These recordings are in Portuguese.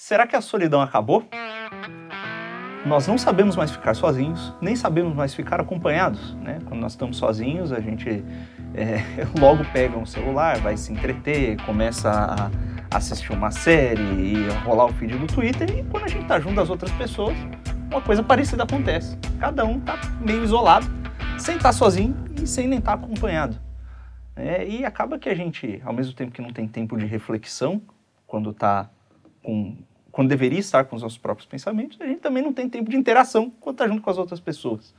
Será que a solidão acabou? Nós não sabemos mais ficar sozinhos, nem sabemos mais ficar acompanhados. Né? Quando nós estamos sozinhos, a gente é, logo pega um celular, vai se entreter, começa a assistir uma série e rolar o feed do Twitter. E quando a gente está junto das outras pessoas, uma coisa parecida acontece. Cada um está meio isolado, sem estar tá sozinho e sem nem estar tá acompanhado. É, e acaba que a gente, ao mesmo tempo que não tem tempo de reflexão, quando está com quando deveria estar com os nossos próprios pensamentos, a gente também não tem tempo de interação quando está junto com as outras pessoas.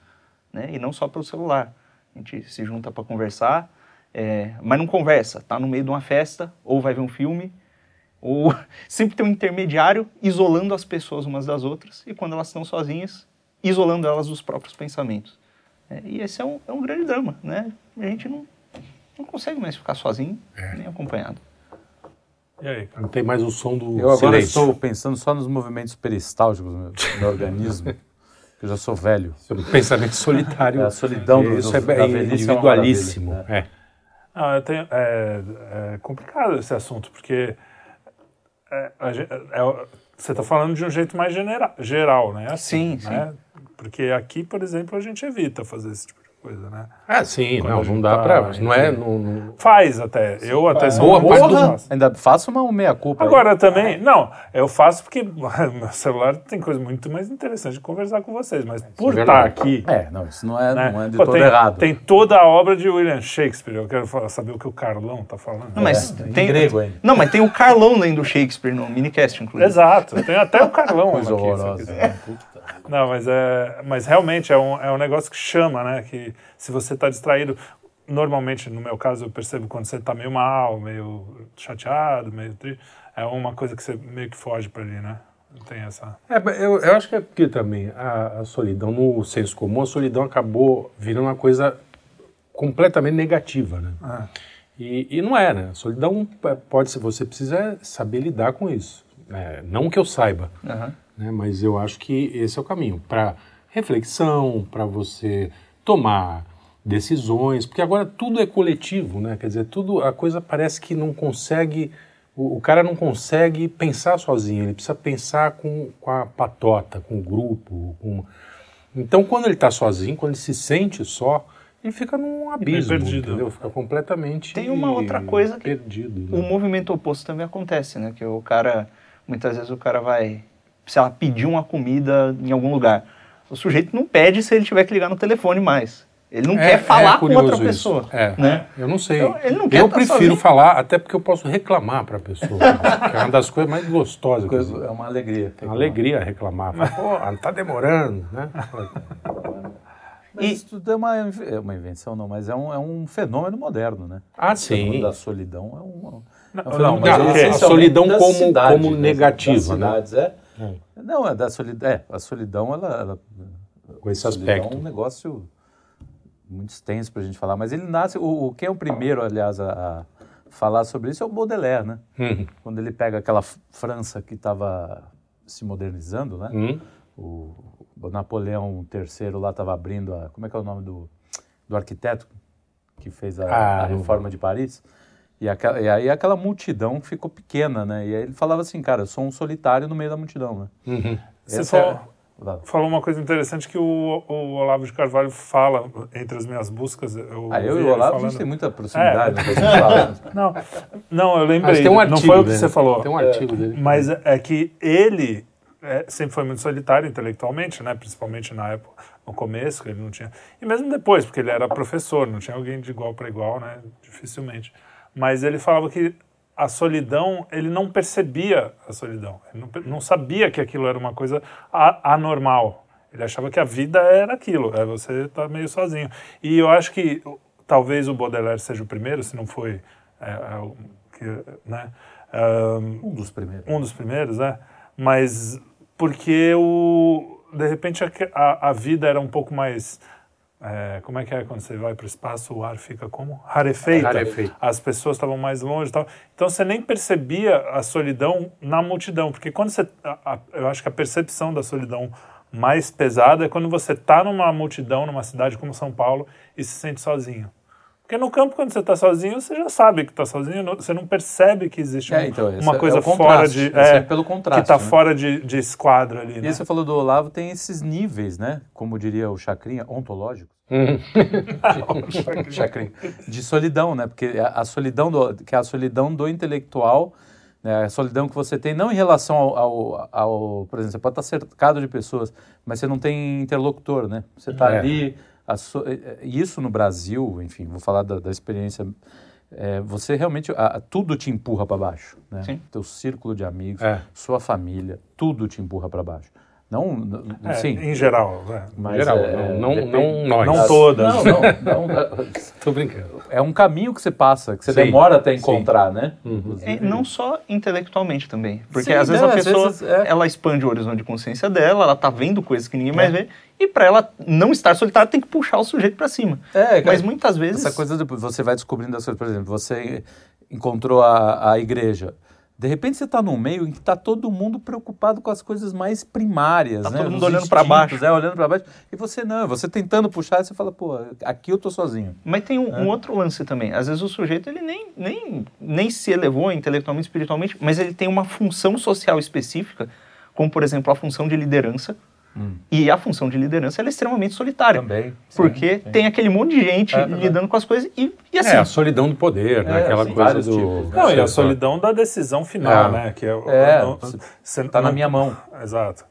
Né? E não só pelo celular. A gente se junta para conversar, é, mas não conversa. Está no meio de uma festa, ou vai ver um filme, ou sempre tem um intermediário isolando as pessoas umas das outras, e quando elas estão sozinhas, isolando elas dos próprios pensamentos. É, e esse é um, é um grande drama. Né? A gente não, não consegue mais ficar sozinho, é. nem acompanhado. E aí, Não tem mais o som do Eu agora silêncio. estou pensando só nos movimentos peristálticos do meu, do meu organismo. eu já sou velho. Sobre pensamento solitário. É a solidão do, Isso do, é, é individualíssimo. Né? É. Não, tenho, é, é, complicado esse assunto, porque é, é você está falando de um jeito mais genera, geral, né? Assim, sim, né? sim. Porque aqui, por exemplo, a gente evita fazer esse tipo coisa, né? Ah, sim, Quando não, não dá tá, pra. Não é. Não, não... Faz até. Eu até sou Boa parte do... Ainda faço uma meia-culpa. Agora aí. também. Não, eu faço porque meu celular tem coisa muito mais interessante de conversar com vocês, mas por estar tá aqui. É, não, isso não é, né? não é de Pô, todo tem, errado. Tem toda a obra de William Shakespeare. Eu quero saber o que o Carlão tá falando. Não, mas é, tem. grego ainda. Não, mas tem o Carlão além do Shakespeare no minicast, inclusive. Exato, tem até o Carlão. Coisa horrorosa. Não, mas, é, mas realmente é um, é um negócio que chama, né? Que se você está distraído, normalmente, no meu caso, eu percebo quando você está meio mal, meio chateado, meio triste, é uma coisa que você meio que foge para ali, né? Tem essa. É, eu, eu acho que é porque também a, a, solidão, no senso comum, a solidão acabou virando uma coisa completamente negativa, né? Ah. E, e, não é, né? A solidão é, pode ser, você precisa saber lidar com isso. É, não que eu saiba, uhum. né? mas eu acho que esse é o caminho para reflexão, para você tomar decisões, porque agora tudo é coletivo, né? Quer dizer, tudo a coisa parece que não consegue, o, o cara não consegue pensar sozinho, ele precisa pensar com, com a patota, com o grupo, com... Então, quando ele está sozinho, quando ele se sente só, ele fica num abismo, perdido. entendeu? Fica completamente Tem uma outra coisa que perdido. Né? o movimento oposto também acontece, né? Que o cara, muitas vezes o cara vai, sei lá, pedir uma comida em algum lugar. O sujeito não pede se ele tiver que ligar no telefone mais. Ele não é, quer falar é com outra isso. pessoa. É, né? Eu não sei. Eu, ele não quer eu prefiro sozinho. falar, até porque eu posso reclamar para a pessoa. que é uma das coisas mais gostosas. Coisa, é uma alegria. Uma alegria reclamar. Fala, Pô, tá demorando, né? Mas e, isso tudo é uma, é uma invenção, não, mas é um, é um fenômeno moderno, né? Ah, sim. da solidão é um, é um fenômeno. Não, é a solidão como, cidades, como negativa, né? Cidades, é. É. Não, é da solidão. É, a solidão, ela, ela com esse aspecto. É um negócio muito extenso para a gente falar, mas ele nasce. O, o, quem é o primeiro, aliás, a, a falar sobre isso é o Baudelaire, né? Uhum. Quando ele pega aquela França que estava se modernizando, né? Uhum. O, o, Napoleão III lá estava abrindo a. Como é que é o nome do, do arquiteto que fez a, ah, a reforma de Paris? E, aquela, e, aí aquela multidão ficou pequena, né? E aí ele falava assim, cara, eu sou um solitário no meio da multidão, né? Uhum. Você falou, é, falou uma coisa interessante que o, o, Olavo de Carvalho fala entre as minhas buscas. Eu ah, eu e o Olavo falando... a gente tem muita proximidade. É. não, não, eu lembrei. Mas tem um artigo não foi o que você falou. Tem um artigo é, dele. Mas é que ele é, sempre foi muito solitário intelectualmente, né? Principalmente na época, no começo, que ele não tinha. E mesmo depois, porque ele era professor, não tinha alguém de igual para igual, né? Dificilmente mas ele falava que a solidão, ele não percebia a solidão, ele não, não sabia que aquilo era uma coisa anormal. Ele achava que a vida era aquilo, é você estar tá meio sozinho. E eu acho que talvez o Baudelaire seja o primeiro, se não foi, é, é, que, né? Um, um dos primeiros. Um dos primeiros, é. Mas porque o, de repente a, a, a vida era um pouco mais é, como é que é quando você vai para o espaço, o ar fica como? Rarefeito. Rarefeito. As pessoas estavam mais longe e tal. Então você nem percebia a solidão na multidão, porque quando você. A, a, eu acho que a percepção da solidão mais pesada é quando você está numa multidão, numa cidade como São Paulo, e se sente sozinho. Porque no campo, quando você está sozinho, você já sabe que está sozinho, você não percebe que existe É, então, uma esse coisa é fora de. é É, pelo que está né? fora de, de esquadro ali. E Né? aí você falou do Olavo, tem esses níveis, né? Como diria o Chacrinha, ontológicos. Chacrinha. De solidão, né? Porque a, solidão do, que é a solidão do intelectual, né? a solidão que você tem não em relação ao, ao, ao- por exemplo, você pode estar cercado de pessoas, mas você não tem interlocutor, né? Você está É. ali, so- e- e isso no Brasil, enfim, vou falar da, da experiência. é, você realmente a- tudo te empurra para baixo, né? Sim. Teu círculo de amigos, É. sua família, tudo te empurra para baixo. Não, n- É, sim, Em geral. é. mas geral, é, não- não- depende- não nós. Não todas. Não, não, não, é- Tô brincando. é um caminho que você passa, que você Sim, demora até sim. encontrar, né? É, não só intelectualmente também. Porque Sim, às vezes né, a pessoa vezes, é. ela expande o horizonte de consciência dela, ela tá vendo coisas que ninguém mais vê, e para ela não estar solitária tem que puxar o sujeito para cima. É, cara, Mas muitas vezes. Essa coisa, de, você vai descobrindo as coisas, por exemplo, você encontrou a, a igreja. De repente você está num meio em que está todo mundo preocupado com as coisas mais primárias, Tá né? todo mundo Os olhando instintos, baixo. É, olhando para baixo. E você não, você tentando puxar, você fala, pô, aqui eu tô sozinho. Mas tem um, É. um outro lance também. Às vezes o sujeito ele nem, nem, nem se elevou intelectualmente, espiritualmente, mas ele tem uma função social específica, como por exemplo a função de liderança. E a função de liderança ela é extremamente solitária. Também. Porque Sim, sim. tem aquele monte de gente É, lidando com as coisas e, e assim. É, a solidão do poder, né? É, Aquela sim, coisa do... tipos, né? Não, e a É, solidão da decisão final, É. né? Que é, o- É, não- você Tá na não- minha mão. Exato.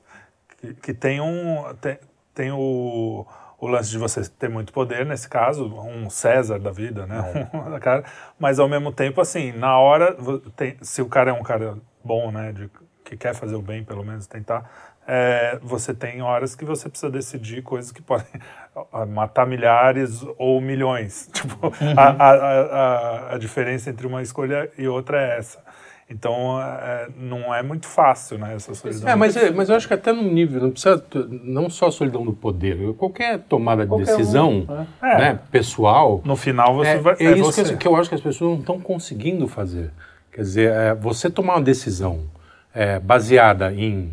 Que, que tem um. Tem, tem o, o lance de você ter muito poder, nesse caso, um César da vida, né? Um cara, mas ao mesmo tempo, assim, na hora, tem- se o cara é um cara bom, né? De, que quer fazer o bem, pelo menos tentar, é, você tem horas que você precisa decidir coisas que podem matar milhares ou milhões. Tipo, a, a, a, a- a diferença entre uma escolha e outra é essa. Então, é, não é muito fácil, né, essa solidão. É, mas, é- mas eu acho que até no nível, não precisa, não só a solidão do poder, qualquer tomada de Qualquer decisão um, é. né, pessoal, No final, você é, vai... é é isso que, você. eu- que eu acho que as pessoas não estão conseguindo fazer. Quer dizer, é, você tomar uma decisão é, baseada em,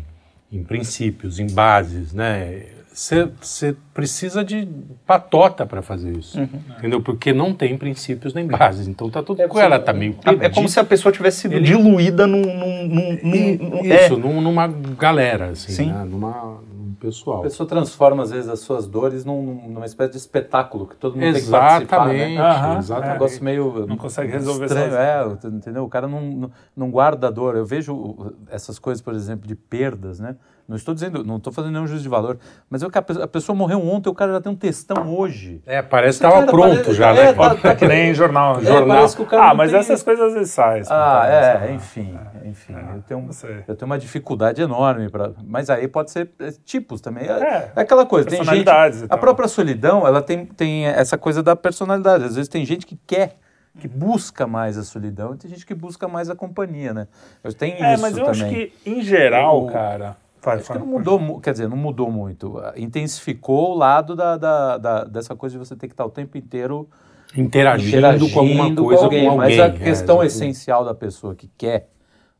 em princípios, em bases, né? Você precisa de patota para fazer isso, entendeu? Porque não tem princípios nem bases. Então tá tudo. É, ela tá meio é perdida. como se a pessoa tivesse sido diluída num. num, num, num- num- Isso, é. num- numa galera, assim, Sim. né? numa, num pessoal. A pessoa transforma, às vezes, as suas dores num- numa espécie de espetáculo que todo mundo tem que participar, Exatamente, né? Aham, Um exatamente. negócio meio... Não consegue resolver estranho, é, entendeu? O cara não, não, não guarda a dor. Eu vejo essas coisas, por exemplo, de perdas, né? Não estou dizendo, não estou fazendo nenhum juízo de valor, mas eu, que a pe- a pessoa morreu ontem, o cara já tem um textão hoje. É, parece que estava pronto parece- já, é, né? tá- tá- Que nem jornal. É, jornal. ah, mas tem- essas coisas às vezes saem. Ah, é, né? enfim, enfim. eu, tenho, eu tenho uma dificuldade enorme para, mas aí pode ser é, tipos também. É, É, é aquela coisa. Tem gente, personalidades e a própria solidão, ela tem, tem essa coisa da personalidade. Às vezes tem gente que quer, que busca mais a solidão, e tem gente que busca mais a companhia, né? Eu tenho É, isso mas eu também. acho que, em geral, O- cara... Vai, Acho que não mudou, mu- quer dizer, não mudou muito. Intensificou o lado da, da, da- dessa coisa de você ter que estar o tempo inteiro Interagindo, com alguma coisa, alguém, com alguém. Mas a é, questão exatamente. essencial da pessoa que quer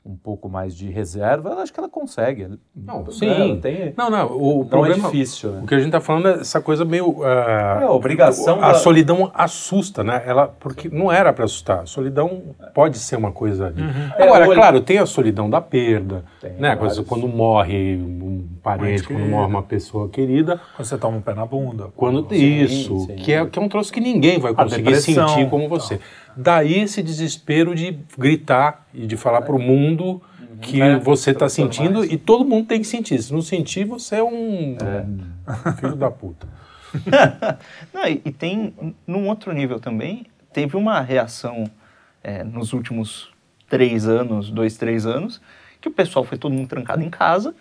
um pouco mais de reserva, eu acho que ela consegue. Não, É, sim. tem, Não, não, o não é problema... difícil, né? O que a gente está falando é essa coisa meio... ah, É, a obrigação A da- solidão assusta, né? Ela, porque não era para assustar. A solidão pode ser uma coisa. É, Agora, olha- claro, tem a solidão da perda, Tem né? Coisa, quando morre um parente, quando morre uma pessoa querida. Quando você toma um pé na bunda. Quando Sim, isso, sim. Que, é, que é um troço que ninguém vai conseguir sentir como você. Daí esse desespero de gritar e de falar para o mundo que É, você está sentindo isso. e todo mundo tem que sentir. Se não sentir, você é um, um filho da puta. Não, e, e tem, num outro nível também, teve uma reação é, nos últimos três anos, dois, três anos, que o pessoal foi todo mundo trancado em casa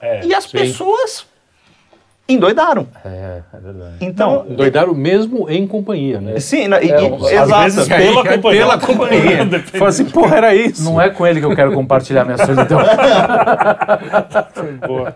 É, e as sim. pessoas endoidaram. É, é verdade. Então, Doidaram mesmo em companhia, né? sim, na- e- É, e- às exato. vezes pela é companhia. Pela companhia. Fala assim, porra, era isso. Não é com ele que eu quero compartilhar minha solidão. Boa.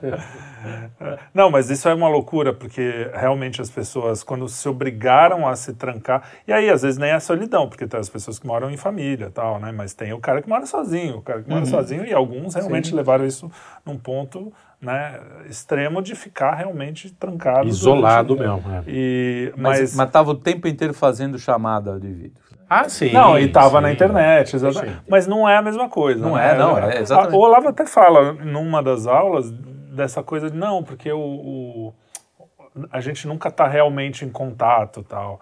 Não, mas isso é uma loucura, porque realmente as pessoas, quando se obrigaram a se trancar, e aí às vezes nem é solidão, porque tem as pessoas que moram em família e tal, né? Mas tem o cara que mora sozinho, o cara que mora sozinho, e alguns realmente levaram isso num ponto né, extremo de ficar realmente trancado. Isolado mesmo. É. E, mas estava o tempo inteiro fazendo chamada de vídeo. Ah, sim. Não, e estava na internet, exatamente. Sim. Mas não é a mesma coisa. Não né? é, não, é exatamente. O Olavo até fala numa das aulas dessa coisa de não, porque o, o a gente nunca está realmente em contato tal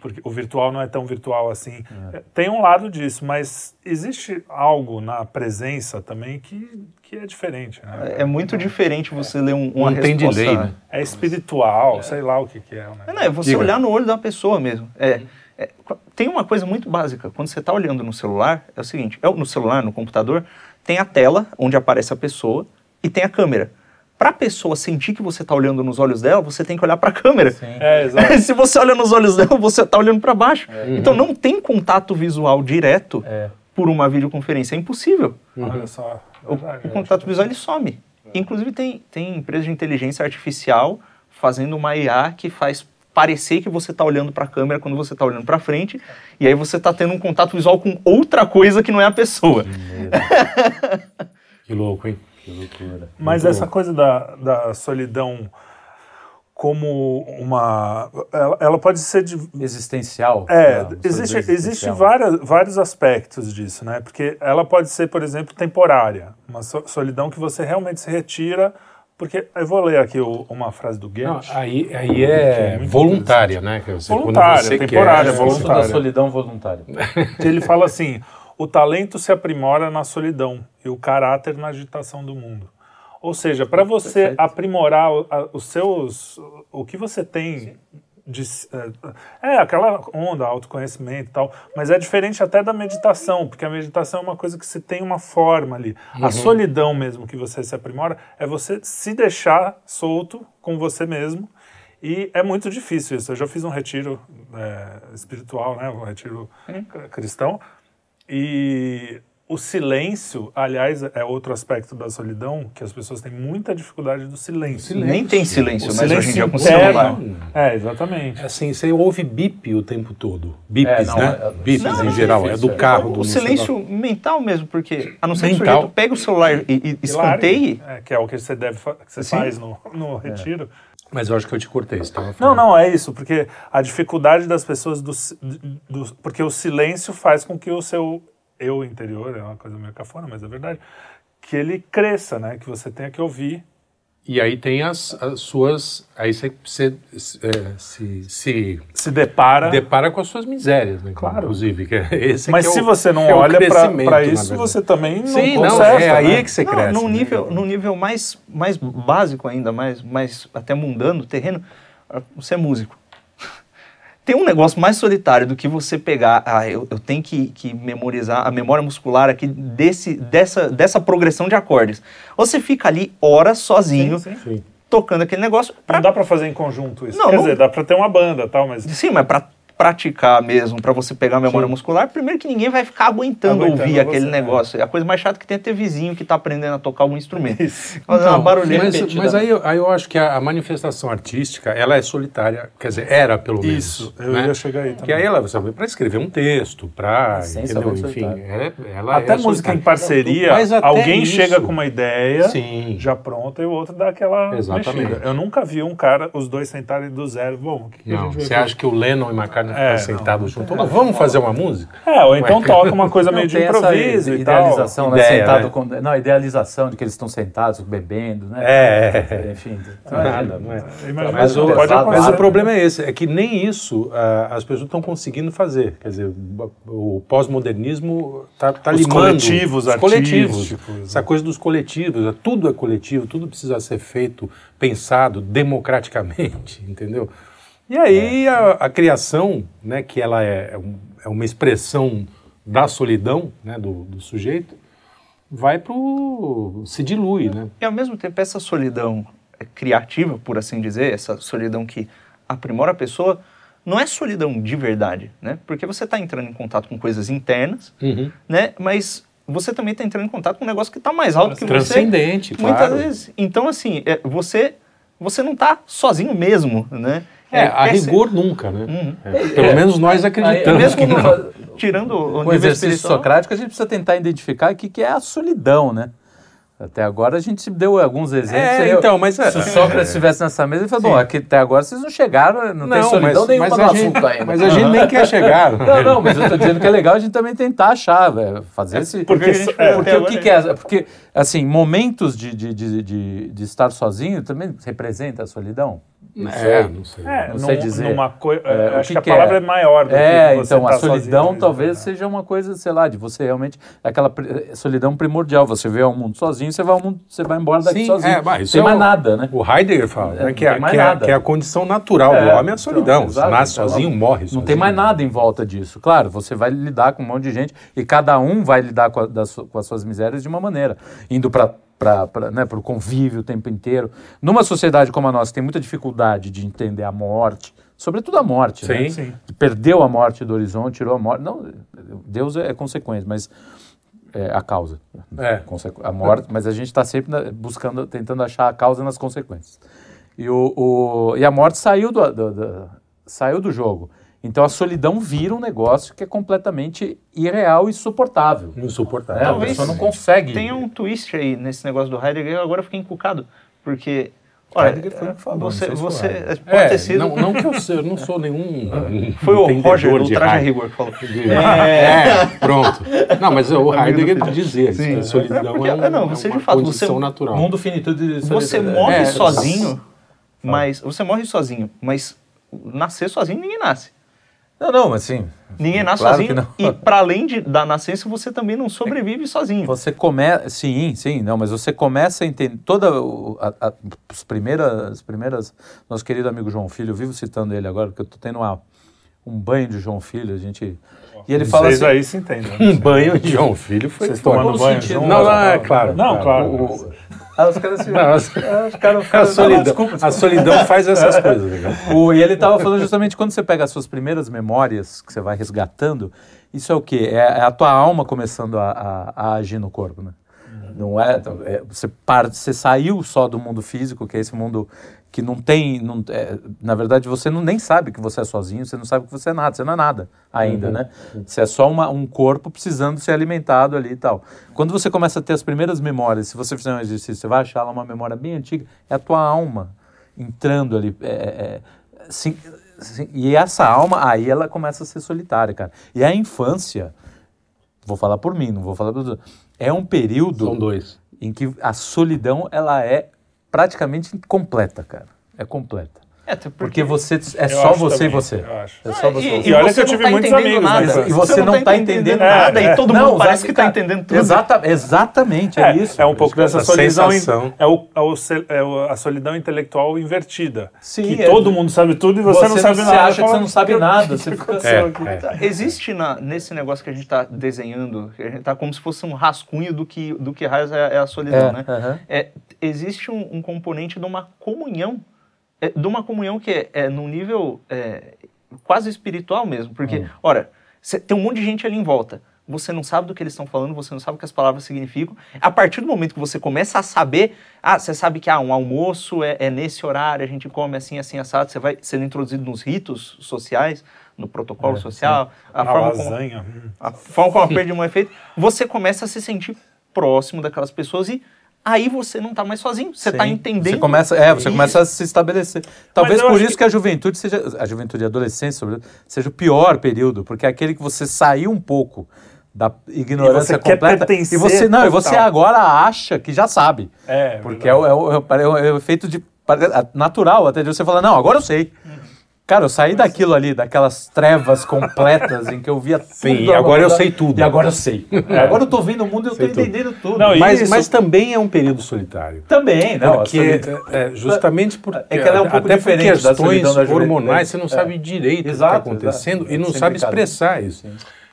porque o virtual não é tão virtual assim. É. Tem um lado disso, mas existe algo na presença também que, que é diferente. Né? É muito diferente você é. ler um, uma não resposta... Tem delay, né? É espiritual, é. sei lá o que, que é. Não, é você Diga. olhar no olho da pessoa mesmo. É, é, tem uma coisa muito básica. Quando você está olhando no celular, é o seguinte, é no celular, no computador, tem a tela onde aparece a pessoa e tem a câmera para a pessoa sentir que você está olhando nos olhos dela, você tem que olhar para a câmera. Sim. É, Se você olha nos olhos dela, você está olhando para baixo. É. Então não tem contato visual direto é. por uma videoconferência, é impossível. Uhum. Olha só. O, o, contato visual ele some. Inclusive tem, tem empresas de inteligência artificial fazendo uma IA que faz parecer que você está olhando para a câmera quando você está olhando para frente, e aí você está tendo um contato visual com outra coisa que não é a pessoa. Que louco, hein? Que loucura. Mas Muito essa louco. coisa da, da solidão como uma. Ela, ela, pode ser de. Existencial. É, existe, existe várias, vários aspectos disso, né? Porque ela pode ser, por exemplo, temporária. Uma solidão que você realmente se retira. Porque eu vou ler aqui o, uma frase do Goethe. Não, aí, aí é, é voluntária, né? Que você, voluntária, você temporária, quer, voluntária. da solidão voluntária. Que ele fala assim: o talento se aprimora na solidão e o caráter na agitação do mundo. Ou seja, para você Perfeito. aprimorar os seus, o que você tem de, é, é aquela onda, autoconhecimento e tal, mas é diferente até da meditação, porque a meditação é uma coisa que você tem uma forma ali. Uhum. A solidão mesmo que você se aprimora é você se deixar solto com você mesmo e é muito difícil isso. Eu já fiz um retiro é, espiritual, né, um retiro cristão, e o silêncio, aliás, é outro aspecto da solidão, que as pessoas têm muita dificuldade do silêncio. silêncio. Nem tem silêncio, o mas silêncio hoje em dia com celular. É, exatamente. É assim, você ouve bip o tempo todo. Bips, é, não, né? É, Bips não, em geral, é do carro. O, do silêncio celular. mental mesmo, porque a não ser que o sujeito pega o celular e, e escanteie... É, que é o que você, deve, que você faz no, no é. retiro. Mas eu acho que eu te cortei. Você não, não, é isso, porque a dificuldade das pessoas, do, do, porque o silêncio faz com que o seu eu interior, é uma coisa meio cafona, mas é verdade, que ele cresça, né? Que você tenha que ouvir. E aí tem as, as suas. Aí você, você é, se, se. Se depara. Depara com as suas misérias, né? Claro. Inclusive. Que é esse Mas que se é o, você não é olha para isso, você também não Sim, não, é aí né? que você não, cresce. Num né? nível, num nível mais, mais básico ainda, mais, mais até mundano, terreno, você é músico tem um negócio mais solitário do que você pegar, ah, eu, eu tenho que, que, memorizar a memória muscular aqui desse, dessa, dessa progressão de acordes. Você fica ali horas sozinho, sim, sim. tocando aquele negócio. Pra... Não dá para fazer em conjunto isso. Não, Quer não... dizer, dá para ter uma banda tal, mas... Sim, mas para praticar mesmo, para você pegar a memória Sim. muscular, primeiro que ninguém vai ficar aguentando, aguentando ouvir aquele né? negócio. É. A coisa mais chata que tem é ter vizinho que está aprendendo a tocar algum instrumento. Isso. Fazer então, uma barulheira Mas, mas aí, aí eu acho que a, a, manifestação artística, ela é solitária, quer dizer, era pelo menos. Isso, eu né? ia chegar aí também. Que aí ela, você para escrever um texto, para, enfim, é, ela Até é música em parceria, alguém isso. chega com uma ideia, Sim. já pronta, e o outro dá aquela Exatamente. Mexida. Eu nunca vi um cara, os dois sentarem do zero. Bom, o que, que não, a gente Você acha que o Lennon e McCartney é, sentados juntos. Não, vamos fazer uma música? É, ou então toca uma coisa meio de improviso e idealização, tal. Né, Ideia, sentado né? com, não, idealização de que eles estão sentados bebendo, né? É. é. Enfim. Não é nada, não é. Mas o, mas o problema é esse, é que nem isso uh, as pessoas estão conseguindo fazer. Quer dizer, o pós-modernismo está tá os limando. Coletivos, os coletivos, essa coisa dos coletivos, tudo é coletivo, tudo precisa ser feito, pensado democraticamente, entendeu? E aí é. a, a, criação, né, que ela é, é, é, uma expressão da solidão né, do, do sujeito, vai para se dilui, né? E ao mesmo tempo essa solidão criativa, por assim dizer, essa solidão que aprimora a pessoa, não é solidão de verdade, né? Porque você está entrando em contato com coisas internas, uhum. né? Mas você também está entrando em contato com um negócio que está mais alto que transcendente, você. Transcendente, claro. Muitas vezes. Então, assim, é, você, você não está sozinho mesmo, né? É, a rigor nunca, né? Uhum. É, pelo é, menos nós acreditamos que não. Tirando o, o exercício socrático, a gente precisa tentar identificar o que, que é a solidão, né? Até agora a gente deu alguns exemplos. É, Eu- então, mas é- se o Sócrates estivesse nessa mesa, ele falou: bom, aqui, até agora vocês não chegaram, não, tem Não, solidão mas, nenhuma mas, no a gente, assunto ainda. mas a gente nem quer chegar. Não, não, mas eu tô dizendo que é legal a gente também tentar achar, velho, fazer esse... porque porque, foi até o que que é... Porque, assim, momentos de, de, de, de, de estar sozinho também representa a solidão? Não É, sei. não sei. É, Não num- sei dizer. numa coi- É, o acho que que, a que é? palavra é, maior do É, que você então a tá solidão sozinho, talvez né? seja uma coisa, sei lá, de você realmente aquela solidão primordial. Você vê o mundo sozinho, você vai ao mundo, você vai embora daqui Sim, sozinho. é, isso tem é mais o- nada, né? O Heidegger fala É, né, que, é, mais que, é, que é a condição natural do É, homem é a solidão. então, exato, Você nasce então, sozinho, morre sozinho. Não tem mais nada em volta disso. Claro, você vai lidar com um monte de gente e cada um vai lidar com, a- das com as suas misérias de uma maneira, indo para né, o convívio o tempo inteiro. Numa sociedade como a nossa, que tem muita dificuldade de entender a morte, sobretudo a morte, né? Sim. Sim. Perdeu a morte do horizonte, tirou a morte. Não, Deus é, é consequência, mas é a causa. É. A morte, mas a gente está sempre buscando, tentando achar a causa nas consequências. E, o, o- e a morte saiu do, do- do- saiu do jogo. Então a solidão vira um negócio que é completamente irreal e insuportável. Insuportável. É, a Talvez pessoa não consegue. Tem um twist aí nesse negócio do Heidegger, agora eu fiquei encucado. Porque, olha, Heidegger foi o que falou, você, não sei se você o Heidegger. pode É, ter sido... não, não que eu, sei, eu não sou nenhum. Foi o Roger, do de Traje a. Rigor, que falou. É, pronto. Não, mas o Amigo Heidegger filho. dizia isso, Sim. que a solidão É porque- é, um, é, não, você é de uma fato, condição você- natural. Mundo finitude de Você morre É, sozinho, mas... Você morre sozinho, mas nascer sozinho ninguém nasce. Não, não, mas sim. Ninguém nasce Claro sozinho. que não. E para além de, da nascença, você também não sobrevive sozinho. Você começa, sim, sim, não, mas você começa a entender toda o- a, a- as primeiras, as primeiras, nosso querido amigo João Filho, eu vivo citando ele agora porque eu tô tendo uma, um banho de João Filho, a gente e ele fala Vocês assim, aí se entendem. Um banho de João Filho foi Vocês tomando banho sentido-? Não, não, é claro. Não, claro. o- ah, os caras assim, Não, as- ah, os caras a, falam, solidão, desculpa, desculpa. a solidão faz essas coisas. né? O- e ele estava falando justamente quando você pega as suas primeiras memórias que você vai resgatando, isso é o quê? É, é a tua alma começando a, a- a agir no corpo, né? Não é, é, você, par, você saiu só do mundo físico, que é esse mundo que não tem, não, é, na verdade você não nem sabe que você é sozinho, você não sabe que você é nada, você não é nada ainda, né? Você é só uma, um corpo precisando ser alimentado ali e tal. Quando você começa a ter as primeiras memórias, se você fizer um exercício, você vai achar lá uma memória bem antiga, é a tua alma entrando ali, é, é, sim- sim, e essa alma, aí ela começa a ser solitária, cara. E a infância, vou falar por mim, não vou falar por é um período São dois. em que a solidão ela é praticamente completa, cara. É completa. É, até Porque você é só você também, e você. É só Ah, você. e, E olha você que eu não tive tá muitos entendendo amigos na nada. E você não tá entendendo nada. E todo Não, mundo parece que tá tá- entendendo tudo. Exata, exatamente, é, É, isso. é um pouco dessa essa solidão. in- sensação. É, o, é, é a solidão intelectual invertida. Sim, que é- todo mundo sabe tudo e você, não sabe você nada. acha que você não sabe "O que- nada. Você fica... É, aqui?" é. Tá, Existe na- nesse negócio que a gente está desenhando, que a gente tá como se fosse um rascunho do que, do que raios é, é a solidão, É, né? É, existe um, um componente de uma comunhão, é, de uma comunhão que é, é num nível é, quase espiritual mesmo, porque, Hum. ora, cê- tem um monte de gente ali em volta, você não sabe do que eles estão falando, você não sabe o que as palavras significam. A partir do momento que você começa a saber, ah, você sabe que ah, um almoço é, é nesse horário, a gente come assim, assim, assado, você vai sendo introduzido nos ritos sociais, no protocolo É, social, a A forma como lasanha. hum. a forma como a perda de mão é feita, você começa a se sentir próximo daquelas pessoas e aí você não está mais sozinho. Você está entendendo. Você começa, é, você Isso. começa a se estabelecer. Talvez por isso que... a juventude seja, a juventude e a adolescência, seja o pior período, porque é aquele que você saiu um pouco da ignorância E completa e você não, e você agora acha que já sabe. É, Porque é o, é o- é o- é o efeito de natural até de você falar, não, agora eu sei. Cara, eu saí daquilo ali, daquelas trevas completas em que eu via tudo. Sim, agora eu sei tudo. E agora eu sei. Agora eu tô vendo o mundo e eu tô Sei tudo. entendendo tudo. Não, e Mas, isso- mas também é um período solitário. também, não. a Porque, é, é, justamente porque, É que ela é um pouco até por diferente da questões da hormonais, você não É. sabe direito Exato, o que está acontecendo exato. e não Sempre sabe expressar isso.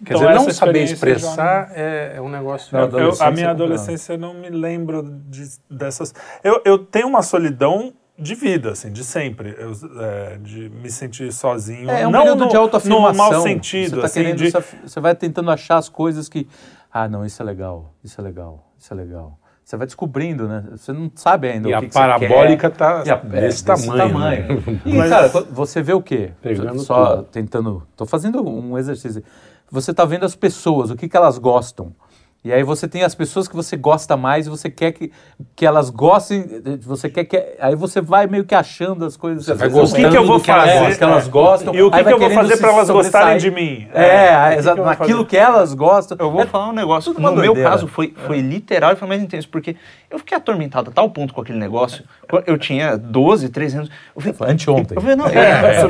Quer Então, dizer, não saber expressar é, é um negócio... Não, Eu- a minha é adolescência eu não me lembro de- dessas. Eu, eu tenho uma solidão de vida, assim, de sempre, eu, é, de me sentir sozinho. É, é um não período no, de autoafirmação. No mau sentido, Você, tá assim, querendo de, você vai tentando achar as coisas que... Ah, não, isso é legal, isso é legal, isso é legal. Você vai descobrindo, né? Você não sabe ainda E o que, que você parabólica quer. tá E a- é, desse tamanho. né? E, cara, quando você vê o quê? Pegando Só tudo. tentando... Tô fazendo um exercício. Você tá vendo as pessoas, o que, que elas gostam. E aí você tem as pessoas que você gosta mais e você quer que, que elas gostem, você quer que. Aí você vai meio que achando as coisas. Você vai o que, que eu vou que fazer? Elas, que elas gostam. E o que, que eu vou fazer para elas gostarem de mim? É, é exato. Naquilo que elas gostam. Eu vou é, falar um negócio. No meu caso, foi, foi literal e foi mais intenso, porque eu fiquei atormentado a tal ponto com aquele negócio. Eu tinha 12, 13 anos. Eu falei, Anteontem. Eu, falei, não, é,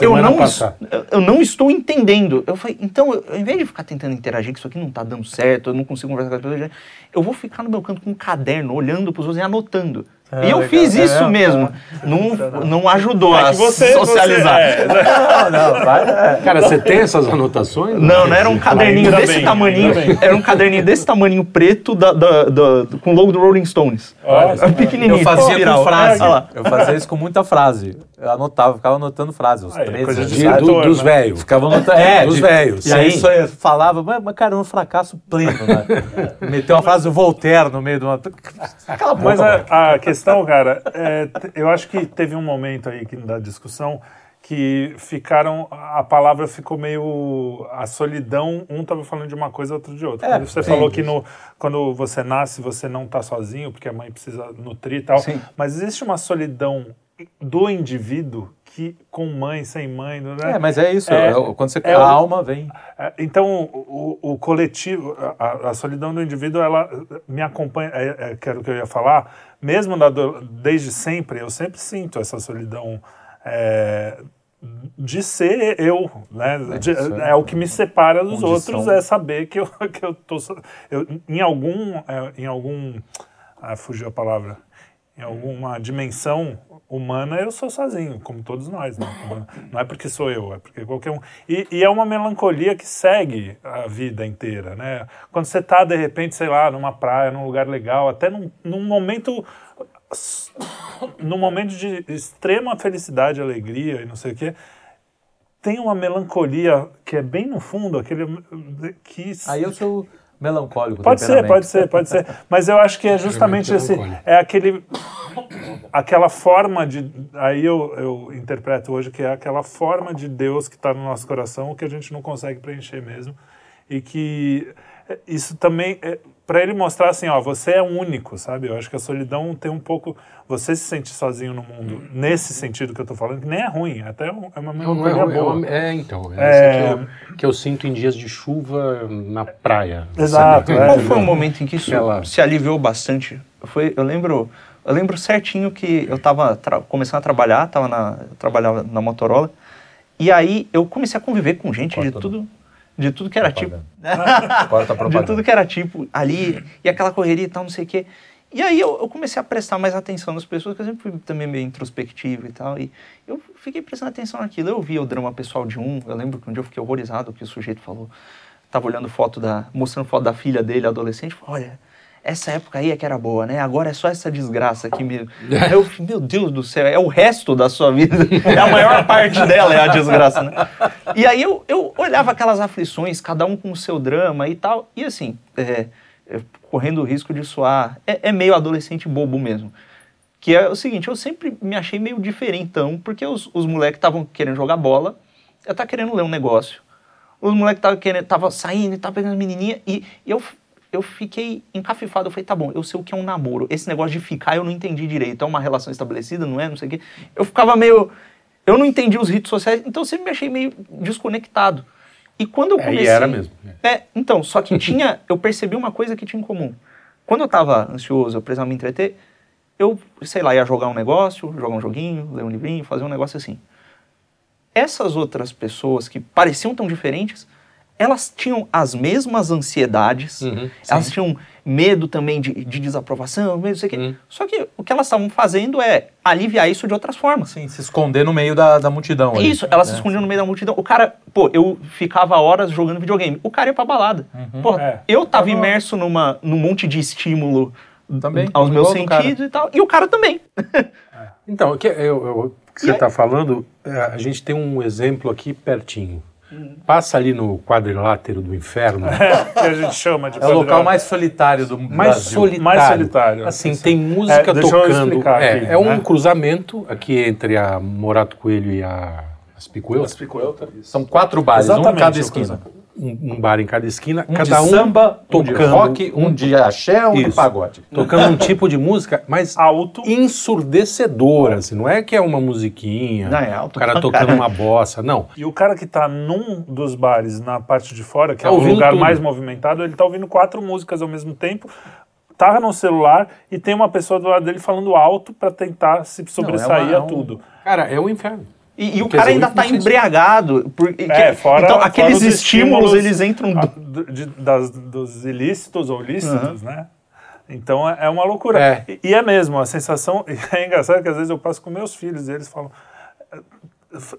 eu, não, eu não estou entendendo. Eu falei, então, eu, ao invés de ficar tentando interagir, que isso aqui não está dando certo, eu não consigo conversar com as pessoas, eu vou ficar no meu canto com um caderno, olhando para os outros e anotando. É, e eu legal, fiz isso é, mesmo. É. Não, não ajudou é a você, socializar. Você, é. não, não, vai, Cara, você tem essas anotações? Não, não, era um caderninho desse bem, tamaninho. Era um caderninho desse tamaninho preto da, da, da, com o logo do Rolling Stones. Olha, pequenininho. Eu fazia com frase. Eu fazia isso com muita frase. Eu anotava, ficava anotando frases, os 13 anos. De, do, dos né? velhos. Ficava anotando. É, dos velhos. E aí só falava, mas, mas cara, um fracasso pleno, né? Meteu uma frase do Voltaire no meio de uma. Aquela boca, Mas a, a questão, cara, é, eu acho que teve um momento aí da discussão que ficaram, a palavra ficou meio, a solidão, um estava falando de uma coisa, outro de outra. É, você sim, falou que no, quando você nasce, você não está sozinho, porque a mãe precisa nutrir e tal, sim. mas existe uma solidão do indivíduo que com mãe, sem mãe, né? É, mas é isso. É, é quando você é a o, alma vem. É, então o, o coletivo, a, a, solidão do indivíduo, ela me acompanha. É, é, que era o que eu ia falar. Mesmo na, desde sempre, eu sempre sinto essa solidão é, de ser eu, né? É, de, é, o que me separa dos condição. outros é saber que eu que eu tô eu, em algum em algum ah, fugiu a palavra em alguma dimensão humana, eu sou sozinho, como todos nós. Né? Não é porque sou eu, é porque qualquer um. E, e é uma melancolia que segue a vida inteira. Né? Quando você está, de repente, sei lá, numa praia, num lugar legal, até num, num momento. num momento de extrema felicidade, alegria e não sei o quê, tem uma melancolia que é bem no fundo, aquele que. Aí eu sou melancólico. Pode ser, pode ser, pode ser. Mas eu acho que é justamente esse, é aquele, aquela forma de, aí eu, eu interpreto hoje que é aquela forma de Deus que está no nosso coração que a gente não consegue preencher mesmo e que isso também é, para ele mostrar assim, ó, você é único, sabe? Eu acho que a solidão tem um pouco, você se sente sozinho no mundo, nesse sentido que eu tô falando, que nem é ruim, até é uma melancolia não, não é, boa. É, uma, é então, é, é... Que, eu, que, eu, sinto em dias de chuva na praia. Exato. É. Qual foi o momento em que isso Ela... se aliviou bastante? Foi, eu lembro, eu lembro certinho que eu estava começando a trabalhar, tava na, trabalhava na Motorola, e aí eu comecei a conviver com gente Porta de tudo de tudo que era tipo. de tudo que era tipo ali, e aquela correria e tal, não sei o quê. E aí eu, eu, comecei a prestar mais atenção nas pessoas, que eu sempre fui também meio introspectivo e tal. E eu fiquei prestando atenção naquilo. Eu via o drama pessoal de um. Eu lembro que um dia eu fiquei horrorizado que o sujeito falou. Tava olhando foto da. mostrando foto da filha dele, adolescente. Falou, olha, essa época aí é que era boa, né? Agora é só essa desgraça aqui mesmo. Eu, meu Deus do céu, é o resto da sua vida. É a maior parte dela é a desgraça, né? E aí eu, eu olhava aquelas aflições, cada um com o seu drama e tal, e assim, é, é, correndo o risco de soar, é, é meio adolescente bobo mesmo. Que é o seguinte, eu sempre me achei meio diferentão, porque os, os moleques estavam querendo jogar bola, eu tava querendo ler um negócio. Os moleques estavam querendo, tava saindo e tava pegando as menininhas, e, e eu eu fiquei encafifado. Eu falei, tá bom, eu sei o que é um namoro. Esse negócio de ficar eu não entendi direito. É uma relação estabelecida, não é? Não sei o quê. Eu ficava meio. Eu não entendi os ritos sociais, então eu sempre me achei meio desconectado. E quando eu comecei. É, e era mesmo. É, então, só que tinha. eu percebi uma coisa que tinha em comum. Quando eu tava ansioso, eu precisava me entreter, eu, sei lá, ia jogar um negócio, jogar um joguinho, ler um livrinho, fazer um negócio assim. Essas outras pessoas que pareciam tão diferentes elas tinham as mesmas ansiedades, uhum, elas tinham medo também de, de desaprovação, medo, não sei o quê. Uhum. Só que o que elas estavam fazendo é aliviar isso de outras formas. Sim, se esconder no meio da, da multidão. Ali. Isso, elas é. se escondiam no meio da multidão. O cara, pô, eu ficava horas jogando videogame. O cara ia pra balada. Uhum, pô, é. eu tava imerso numa, num monte de estímulo também, aos meus sentidos e tal, e o cara também. Então, o que, eu, eu, que você está falando, é, a gente tem um exemplo aqui pertinho. Passa ali no quadrilátero do inferno. É, que a gente chama de É o local mais solitário do mais Brasil. Solitário. Mais solitário. Assim, tem música é, tocando. É, aqui, é um né? cruzamento aqui entre a Morato Coelho e a Aspicuelta. Aspicuelta. São quatro bares, Exatamente, um em cada esquina. Um, um bar em cada esquina, Um cada de um samba, um de tocando rock, um de axé, um de Isso. pagode. tocando um tipo de música, mas Alto. ensurdecedora, assim, não é que é uma musiquinha, Não, é alto o cara tocando uma bossa, não. E o cara que tá num dos bares na parte de fora, que Tá é o lugar tudo. mais movimentado, ele tá ouvindo quatro músicas ao mesmo tempo, tá no celular e tem uma pessoa do lado dele falando alto pra tentar se sobressair é a um- tudo. Cara, é um inferno. E, e o cara ainda tá influência- embriagado. Porque, É, fora- então, fora aqueles os estímulos, estímulos- eles entram. a- do- do- de- das- dos ilícitos ou lícitos, né? Então é é uma loucura. É. E, e é mesmo, a sensação. É engraçado que às vezes eu passo com meus filhos e eles falam.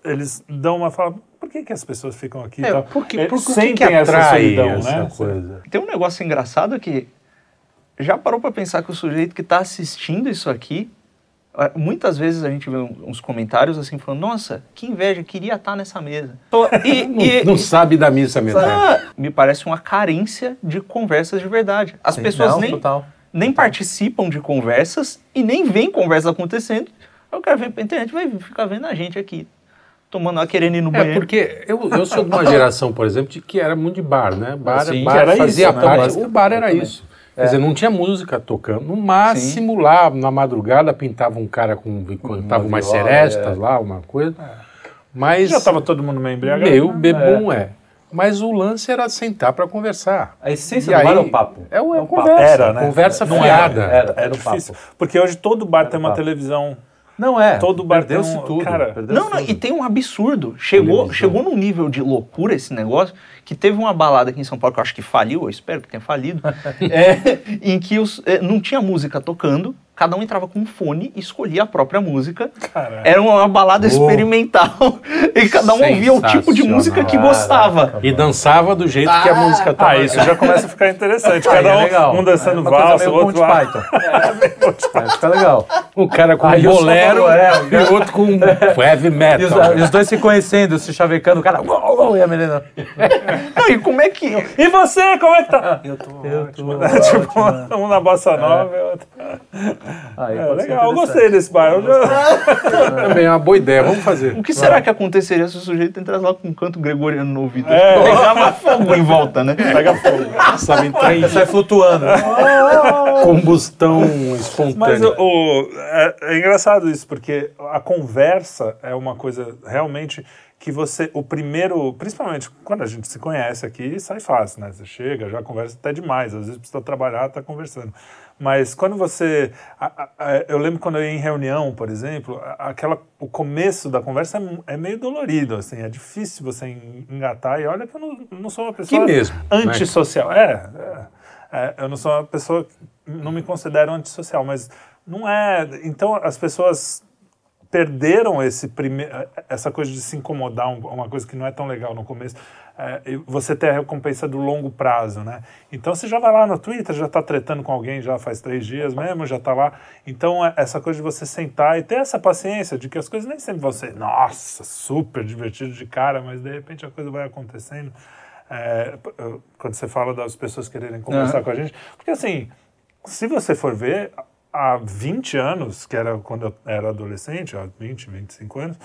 Eles dão uma fala, por que, que as pessoas ficam aqui? É, tal? porque, Eles porque que, sentem que essa atrai solidão, essa né? coisa? Tem um negócio engraçado que já parou pra pensar que o sujeito que tá assistindo isso aqui, eh, muitas vezes a gente vê uns comentários assim falando, nossa, que inveja, queria estar nessa mesa. E, Não, e- não sabe da missa metade. ah, me parece uma carência de conversas de verdade. As Sim, pessoas não, nem, total. nem participam de conversas e nem veem conversas acontecendo. Eu quero ver pra internet, vai ficar vendo a gente aqui, tomando, querendo ir no É, banheiro. porque eu, eu sou de uma geração, por exemplo, de que era muito de bar, né? Bar, Sim, bar era fazia isso, né? parte. Básica- O bar era também. isso. Quer dizer, não tinha música tocando. No máximo, lá na madrugada, pintava um cara com. cantava umas viola, serestas é. lá, uma coisa. Mas. Já estava todo mundo meio embriagado. Meio bebum é. Mas o lance era sentar para conversar. A essência E do bar é o papo. É o- é o conversa. papo. Era, né? Conversa Não fiada. Era, era, É era o difícil. papo. Porque hoje todo bar tem uma papo. televisão. Não é. Todo bar tem Perdeu-se um- tudo. cara, Não, não, tudo. e tem um absurdo. Chegou, Televisão. chegou num nível de loucura esse negócio que teve uma balada aqui em São Paulo que eu acho que faliu, eu espero que tenha falido, é, em que os, é, não tinha música tocando, cada um entrava com um fone e escolhia a própria música. Era uma balada experimental e cada um ouvia o tipo de música que gostava. E dançava do jeito que a música tava. ah, isso já começa a ficar interessante. Cada é um, legal. um dançando É valsa, o outro Monty. Python. Aí fica legal. Um cara com Aí um o bolero é, e o outro com heavy E os, metal. e os dois se conhecendo, se chavecando, o cara. E a menina. Não, e como é que. E você, como é que tá? Eu tô. tipo, um na bossa nova e outro. Aí É, legal, eu gostei desse bar. Eu já- Também é uma boa ideia, vamos fazer. O que será que aconteceria se o sujeito entrasse lá com um canto gregoriano no ouvido? É. Pegava fogo em volta, né? Pega fogo. Sabe, entrar em Sai flutuando. combustão Mas espontânea. o, o- é, é engraçado isso, porque a conversa é uma coisa realmente que você, o primeiro, principalmente quando a gente se conhece aqui, sai fácil, né? Você chega, já conversa até demais, às vezes precisa trabalhar, tá conversando. Mas quando você, a- a- eu lembro quando eu ia em reunião, por exemplo, aquela, o começo da conversa é, é meio dolorido, assim, é difícil você en- engatar, e olha que eu não, não sou uma pessoa mesmo, né? antissocial. É, é, é, eu não sou uma pessoa, não me considero antissocial, mas não é. Então as pessoas perderam esse prime... essa coisa de se incomodar, um- uma coisa que não é tão legal no começo. É, você ter a recompensa do longo prazo, né? Então você já vai lá no Twitter, já está tretando com alguém já faz três dias mesmo, já está lá. Então é- essa coisa de você sentar e ter essa paciência de que as coisas nem sempre vão ser, nossa, super divertido de cara, mas de repente a coisa vai acontecendo. É, quando você fala das pessoas quererem conversar com a gente, porque assim, se você for ver, há 20 anos, que era quando eu era adolescente, há 20, 25 anos,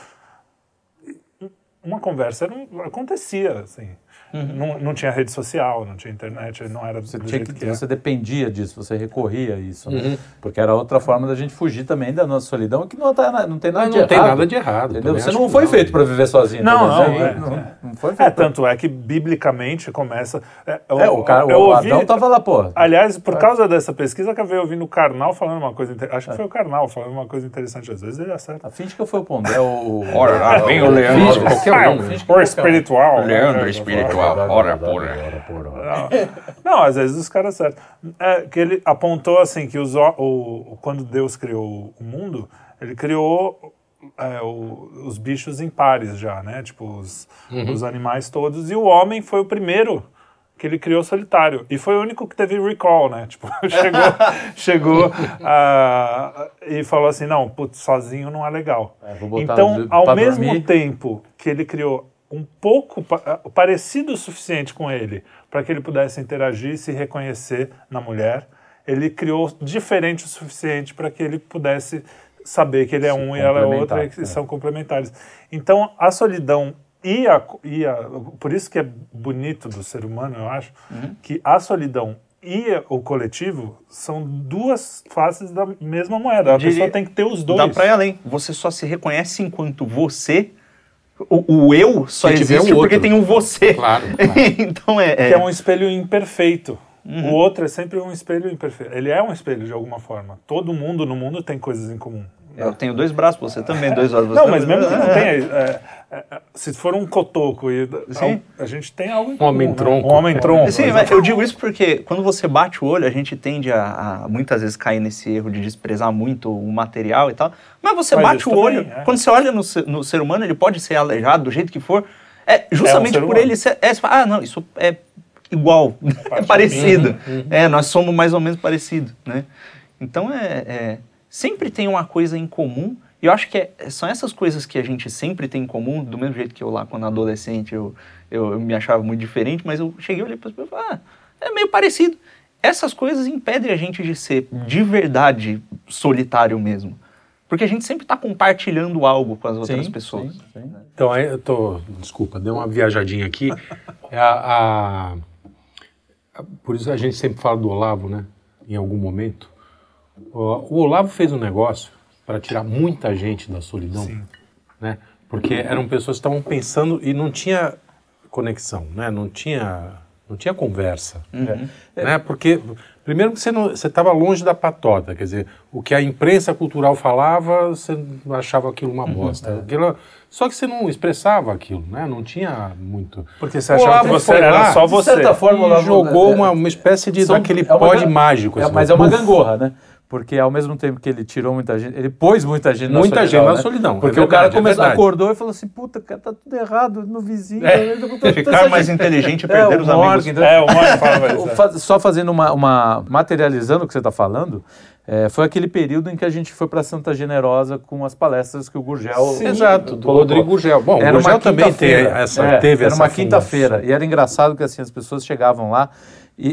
uma conversa um- acontecia, assim. Não, não tinha rede social, não tinha internet, não era Você, do tinha jeito que, que, é. você dependia disso, você recorria a isso, né? Porque era outra forma da gente fugir também da nossa solidão, que não, tá, não tem nada Não, de não tem errado. nada de errado. Você não foi feito para viver sozinho. Não, não, é, não, é. não foi É, feito. pra- tanto é que biblicamente começa... É, eu, É, o, cara, eu o ouvi- Adão tava lá, pô. Aliás, por causa dessa pesquisa, acabei ouvindo o Karnal falando uma coisa interessante. Acho que foi o Karnal falando uma coisa interessante. Às vezes ele acerta. A finge que foi o Pondé, o... Ora, lá vem o Leandro. Finge qualquer um. Ou um. espiritual. Leandro né? espiritual. Ora, porra. Não, não, às vezes os caras acertam. É, que ele apontou assim que os, o, o- quando Deus criou o mundo, ele criou é, o- os bichos em pares já, né? Tipo, os, os animais todos. E o homem foi o primeiro que ele criou solitário. E foi o único que teve recall, né? Tipo, chegou, chegou ah, e falou assim, não, putz, sozinho não é legal. É, vou botar então, ao mesmo dormir. tempo que ele criou um pouco pa- parecido o suficiente com ele para que ele pudesse interagir e se reconhecer na mulher, ele criou diferente o suficiente para que ele pudesse saber que ele é um e ela é outra e é. são complementares. Então, a solidão e a, e a, por isso que é bonito do ser humano, eu acho, uhum. que a solidão e o coletivo são duas faces da mesma moeda. A pessoa tem que ter os dois. Dá para ir além. Você só se reconhece enquanto você. O, o eu só se existe porque tem um você. Claro. claro. então é, é, Que é um espelho imperfeito. Uhum. O outro é sempre um espelho imperfeito. Ele é um espelho de alguma forma. Todo mundo no mundo tem coisas em comum. Eu tenho dois braços, você também, dois olhos. não, mas mesmo que não tenha, é, é, é, se for um cotoco, e, Sim. a gente tem algo em Um homem-tronco. Né? Um homem-tronco. Sim, mas eu digo isso porque quando você bate o olho, a gente tende a, a, muitas vezes cair nesse erro de desprezar muito o material e tal. Mas você mas bate o olho, também, é. quando você olha no, no, ser humano, ele pode ser aleijado do jeito que for. É justamente um por ele ser. É, ah, não, isso é igual, é parecido. Uhum, uhum. É, nós somos mais ou menos parecidos, né? Então é, é sempre tem uma coisa em comum. E eu acho que é, são essas coisas que a gente sempre tem em comum, do mesmo jeito que eu lá, quando adolescente, eu, eu, eu me achava muito diferente, mas eu cheguei e olhei para as pessoas e falei, ah, é meio parecido. Essas coisas impedem a gente de ser de verdade solitário mesmo. Porque a gente sempre está compartilhando algo com as outras sim, pessoas. Sim, sim. Então, aí eu tô. Desculpa, deu uma viajadinha aqui. É a, a, por isso a gente sempre fala do Olavo, né? Em algum momento. O Olavo fez um negócio para tirar muita gente da solidão, Sim. né? Porque eram pessoas que estavam pensando e não tinha conexão, né? Não tinha, não tinha conversa, uhum. né? Porque primeiro que você estava longe da patota, quer dizer, o que a imprensa cultural falava, você achava aquilo uma uhum. bosta. Uhum. Aquilo, só que você não expressava aquilo, né? Não tinha muito. Porque você achava que você era lá, só você. De certa forma, jogou é, uma, uma espécie de são, daquele é pó de mágico. É, assim, mas é uma gangorra, né? Porque ao mesmo tempo que ele tirou muita gente, ele pôs muita gente muita na solidão. Muita gente na né? solidão. Porque é verdade, o cara começou, é acordou e falou assim: puta, cara, tá tudo errado no vizinho. É. Ficar mais gente... inteligente e perder é, os amigos. Então, é, o Morgan fala isso. Só fazendo uma, uma. materializando o que você está falando. É, foi aquele período em que a gente foi para Santa Generosa com as palestras que o Gurgel. Sim, exato, do Rodrigo Gurgel. Bom, era o Gurgel também teve essa, é, teve era essa uma quinta-feira. E era engraçado que assim, as pessoas chegavam lá e,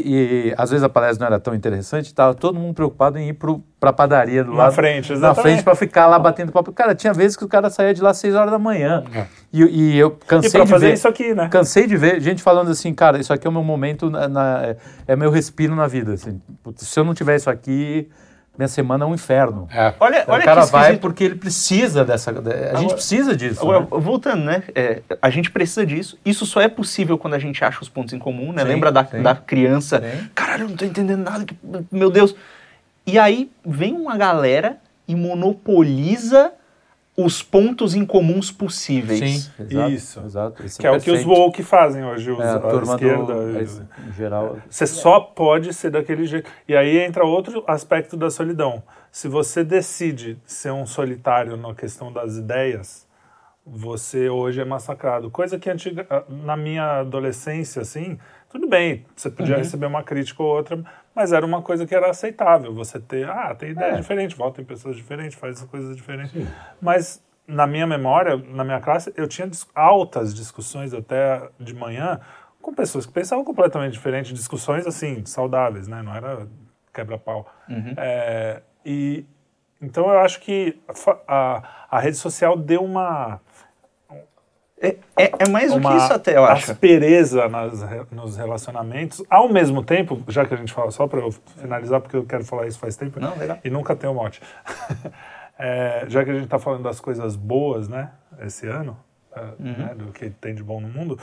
e, às vezes a palestra não era tão interessante, estava todo mundo preocupado em ir para a padaria do na lado. Frente, exatamente. Na frente, para ficar lá batendo papo. Cara, tinha vezes que o cara saía de lá às 6 horas da manhã. É. E, e, eu cansei e de fazer ver, isso aqui, né? Cansei de ver gente falando assim, cara, isso aqui é o meu momento, na, na é, é meu respiro na vida. Assim. Se eu não tiver isso aqui, minha semana é um inferno. É. Olha, olha o cara vai porque ele precisa dessa. A agora, gente precisa disso. Agora, né? Voltando, né? É, a gente precisa disso. Isso só é possível quando a gente acha os pontos em comum, né? Sim, Lembra da, da criança? Sim. Caralho, eu não tô entendendo nada. Que, meu Deus. E aí vem uma galera e monopoliza os pontos em comuns possíveis. Sim, exato, isso. Exato, isso que é, é o que os woke fazem hoje, os, é, a, a esquerda. Do, em geral. Você só pode ser daquele jeito. E aí entra outro aspecto da solidão. Se você decide ser um solitário na questão das ideias, você hoje é massacrado. Coisa que antiga, na minha adolescência, assim, tudo bem, você podia uhum. receber uma crítica ou outra, mas era uma coisa que era aceitável. Você ter, ah, tem ideia é. diferente, vota em pessoas diferentes, faz coisas diferentes. Sim. Mas na minha memória, na minha classe, eu tinha altas discussões até de manhã com pessoas que pensavam completamente diferente, discussões assim, saudáveis, né? Não era quebra-pau. Uhum. É, e então eu acho que a, a rede social deu uma é, é, é, mais do que isso até, eu acho. aspereza nas, nos relacionamentos. Ao mesmo tempo, já que a gente fala, só para eu finalizar, porque eu quero falar isso faz tempo Não, legal. e nunca tenho mote. é, já que a gente está falando das coisas boas, né, esse ano, é, uhum. né, do que tem de bom no mundo,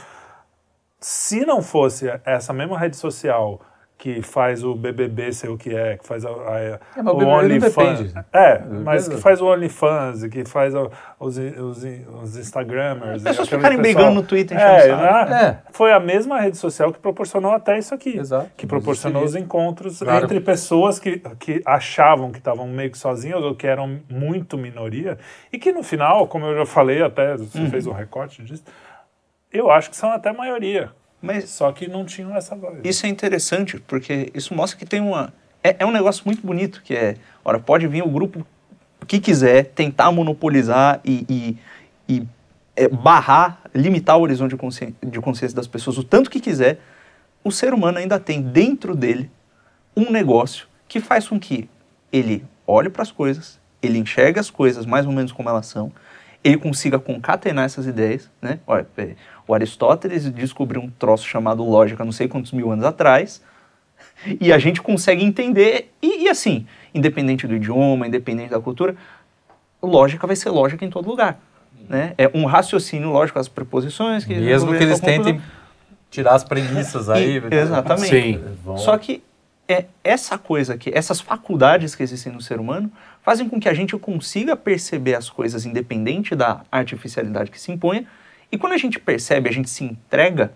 se não fosse essa mesma rede social que faz o BBB ser o que é, que faz a, a, é, o, OnlyFans. É, mas que faz o OnlyFans, que faz a, os, os, os Instagramers. As pessoas ficarem brigando no Twitter. É, né? é, Foi a mesma rede social que proporcionou até isso aqui. Exato. Que proporcionou os encontros claro. entre pessoas que, que achavam que estavam meio que sozinhas ou que eram muito minoria. E que no final, como eu já falei, até você uhum. fez um recorte disso, eu acho que são até maioria. Mas só que não tinham essa voz. Isso é interessante, porque isso mostra que tem uma. É, é um negócio muito bonito, que é. Ora, pode vir o grupo que quiser tentar monopolizar e, e, e é, barrar, limitar o horizonte de consciência, de consciência das pessoas o tanto que quiser. O ser humano ainda tem dentro dele um negócio que faz com que ele olhe para as coisas, ele enxergue as coisas mais ou menos como elas são, ele consiga concatenar essas ideias, né? Olha, é, o Aristóteles descobriu um troço chamado lógica não sei quantos mil anos atrás, e a gente consegue entender, e, e assim, independente do idioma, independente da cultura, lógica vai ser lógica em todo lugar. Né? É um raciocínio lógico, as preposições. Que Mesmo que eles tentem tirar as premissas aí. E, exatamente. Sim. Só que é essa coisa que essas faculdades que existem no ser humano fazem com que a gente consiga perceber as coisas independente da artificialidade que se imponha. E quando a gente percebe, a gente se entrega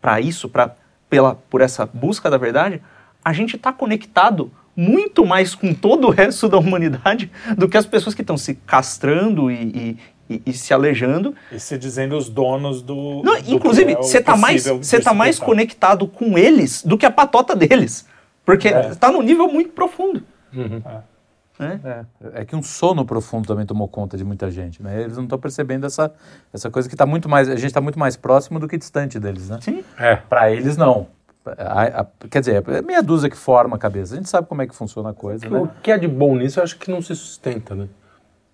para isso, para pela por essa busca da verdade, a gente está conectado muito mais com todo o resto da humanidade do que as pessoas que estão se castrando e, e, e, e, se alejando. E se dizendo os donos do. Não, do inclusive, você está mais, você tá mais conectado com eles do que a patota deles. Porque está é. Tá num nível muito profundo. Uhum. É. É. é. que um sono profundo também tomou conta de muita gente, né? Eles não estão percebendo essa, essa coisa que está muito mais, a gente está muito mais próximo do que distante deles, né? Sim. É. Para eles não. A, a, quer dizer, é meia dúzia que forma a cabeça. A gente sabe como é que funciona a coisa, né? O que é de bom nisso, eu acho que não se sustenta, né?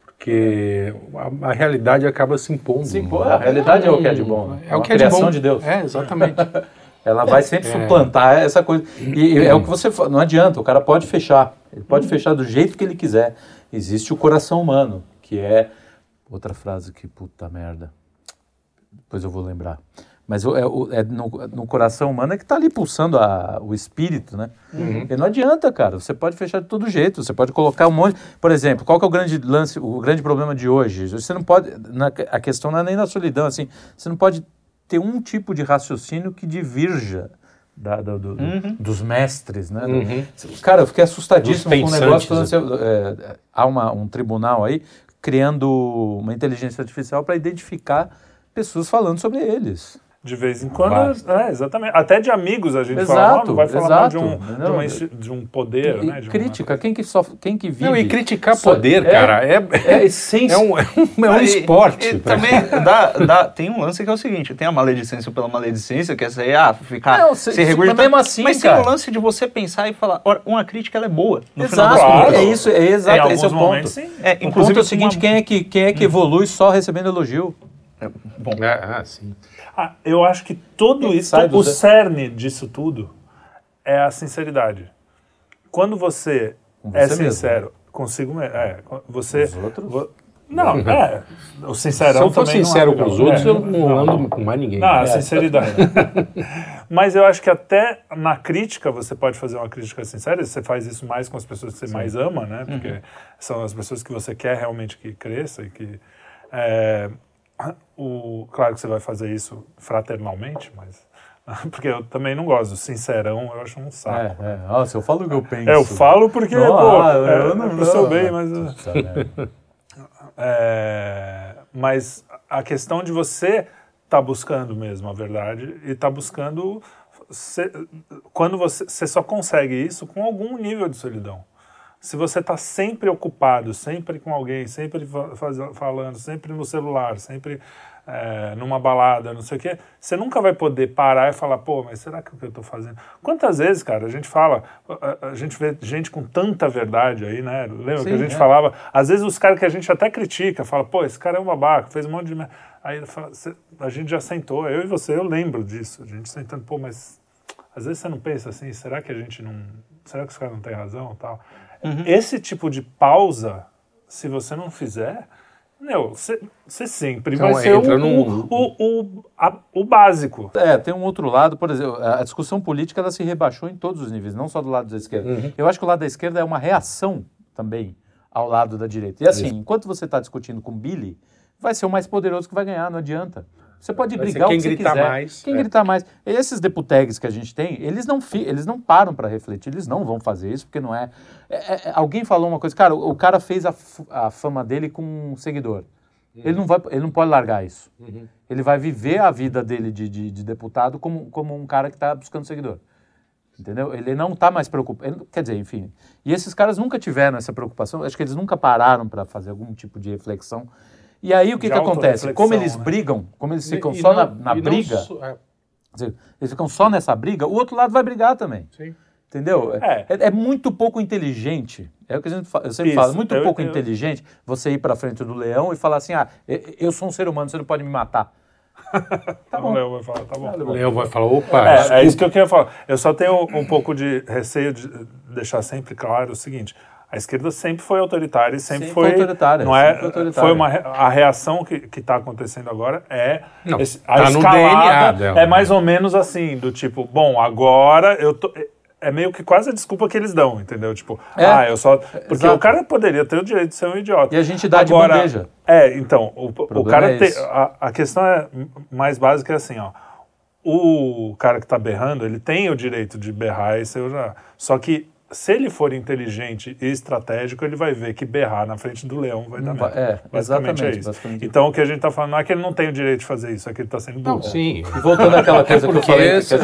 Porque a, a realidade acaba se impondo. Se impor, a realidade é o que é de bom. É, é o que é de bom. de Deus. É, exatamente. Ela vai sempre é. suplantar essa coisa. E, e é o que você não adianta, o cara pode fechar. Ele pode hum. fechar do jeito que ele quiser. Existe o coração humano, que é. Outra frase que, puta merda. Depois eu vou lembrar. Mas é, é no, no, coração humano é que está ali pulsando a, o espírito, né? Uhum. E não adianta, cara. Você pode fechar de todo jeito. Você pode colocar um monte. Por exemplo, qual que é o grande lance, o grande problema de hoje? Você não pode. Na, a questão não é nem na solidão, assim. Você não pode ter um tipo de raciocínio que divirja da, do, do, uhum. dos mestres, né? Uhum. Cara, eu fiquei assustadíssimo com o negócio. Falando, assim, é, há uma, um tribunal aí criando uma inteligência artificial para identificar pessoas falando sobre eles. De vez em quando, é, exatamente. Até de amigos a gente exato, fala, não vai falar exato. de, um, de, uma, de, um poder, e, né? De crítica, uma... quem que sofre, quem que vive... Não, e criticar só, poder, é, cara, é, é, essência. É um, é um, é um esporte. E, e também dá, dá, tem um lance que é o seguinte, tem a maledicência pela maledicência, que é essa aí, ah, ficar, não, se, se Mas mesmo assim, Mas cara. tem o lance de você pensar e falar, uma crítica ela é boa, no exato, final das contas. É isso, é exato, esse é o ponto. Sim. É, inclusive, o ponto é o seguinte, uma... quem, é que, quem é que evolui só recebendo elogio? É, bom. ah, sim. Ah, eu acho que tudo isso, o cerne disso tudo é a sinceridade. Quando você, você é sincero mesmo. consigo mesmo, é, você... Os outros? Vo, não, é. O sincerão Se eu for sincero com os outros, é, eu não, ando com mais ninguém. Não, a é. sinceridade. Mas eu acho que até na crítica você pode fazer uma crítica sincera. Você faz isso mais com as pessoas que você Sim. mais ama, né? Porque uhum. são as pessoas que você quer realmente que cresça e que... É, o, claro que você vai fazer isso fraternalmente, mas porque eu também não gosto. Sincerão, eu acho um saco. É, é. Nossa, eu falo o que eu penso. É, eu falo porque, não, pô, ah, é, eu não, pro seu bem, mas... É, mas a questão de você tá buscando mesmo a verdade e tá buscando... quando você, você só consegue isso com algum nível de solidão se você está sempre ocupado, sempre com alguém, sempre falando, sempre no celular, sempre é, numa balada, não sei o quê, você nunca vai poder parar e falar, pô, mas será que é o que eu estou fazendo? Quantas vezes, cara, a gente fala, a, a, gente vê gente com tanta verdade aí, né? Lembra Sim, que a gente é. falava? Às vezes os caras que a gente até critica, fala, pô, esse cara é um babaca, fez um monte de. Aí fala, a gente já sentou, eu e você, eu lembro disso, a gente sentando, pô, mas às vezes você não pensa assim, será que a gente não. Será que os caras não têm razão tal? Uhum. Esse tipo de pausa, se você não fizer, meu, você sempre então, vai ser o, num... o, o, a, o, básico. É, tem um outro lado, por exemplo, a discussão política ela se rebaixou em todos os níveis, não só do lado da esquerda. Uhum. Eu acho que o lado da esquerda é uma reação também ao lado da direita. E assim, Isso. enquanto você está discutindo com Billy, vai ser o mais poderoso que vai ganhar, não adianta. Você pode Vai brigar quem o que gritar quiser. mais. Quem é. gritar mais. Esses deputegs que a gente tem, eles não, fi, eles não param para refletir, eles não vão fazer isso, porque não é... é, é alguém falou uma coisa, cara, o, o cara fez a, a, fama dele com um seguidor. Uhum. Ele, não vai, ele não pode largar isso. Uhum. Ele vai viver a vida dele de, de, de deputado como, como um cara que está buscando seguidor. Entendeu? Ele não está mais preocupado. Quer dizer, enfim. E esses caras nunca tiveram essa preocupação. Acho que eles nunca pararam para fazer algum tipo de reflexão e aí o que, que acontece? Como eles né? brigam, como eles ficam e, só e não, na, na briga, não, é. dizer, eles ficam só nessa briga, o outro lado vai brigar também. Sim. Entendeu? É. É, é muito pouco inteligente. É o que a gente, eu sempre Isso, falo, muito eu- pouco eu- inteligente você ir pra frente do leão e falar assim: ah, eu sou um ser humano, você não pode me matar. Tá bom. O Léo vai falar, tá bom. O Leão vai falar, opa, É, é isso que eu queria falar. Eu só tenho um pouco de receio de deixar sempre claro o seguinte: a esquerda sempre foi autoritária e sempre, Sempre foi autoritária, Não é? sempre autoritária. Foi uma a reação que está acontecendo agora é Não, esse- tá a no escalada DNA dela, é né? mais ou menos assim do tipo, bom, agora eu tô é meio que quase a desculpa que eles dão, entendeu? Tipo, É, ah, eu só. Porque exato. o cara poderia ter o direito de ser um idiota. E a gente dá de Agora, bandeja. É, então, o, o problema cara é tem. A, a questão é mais básica é assim, ó. O cara que tá berrando, ele tem o direito de berrar e ser. Só que se ele for inteligente e estratégico, ele vai ver que berrar na frente do leão vai dar vai- merda. é, basicamente exatamente, é isso. basicamente. Então o que a gente tá falando não é que ele não tem o direito de fazer isso, é que ele tá sendo burro. Não, sim. E voltando àquela coisa que eu porque falei, a gente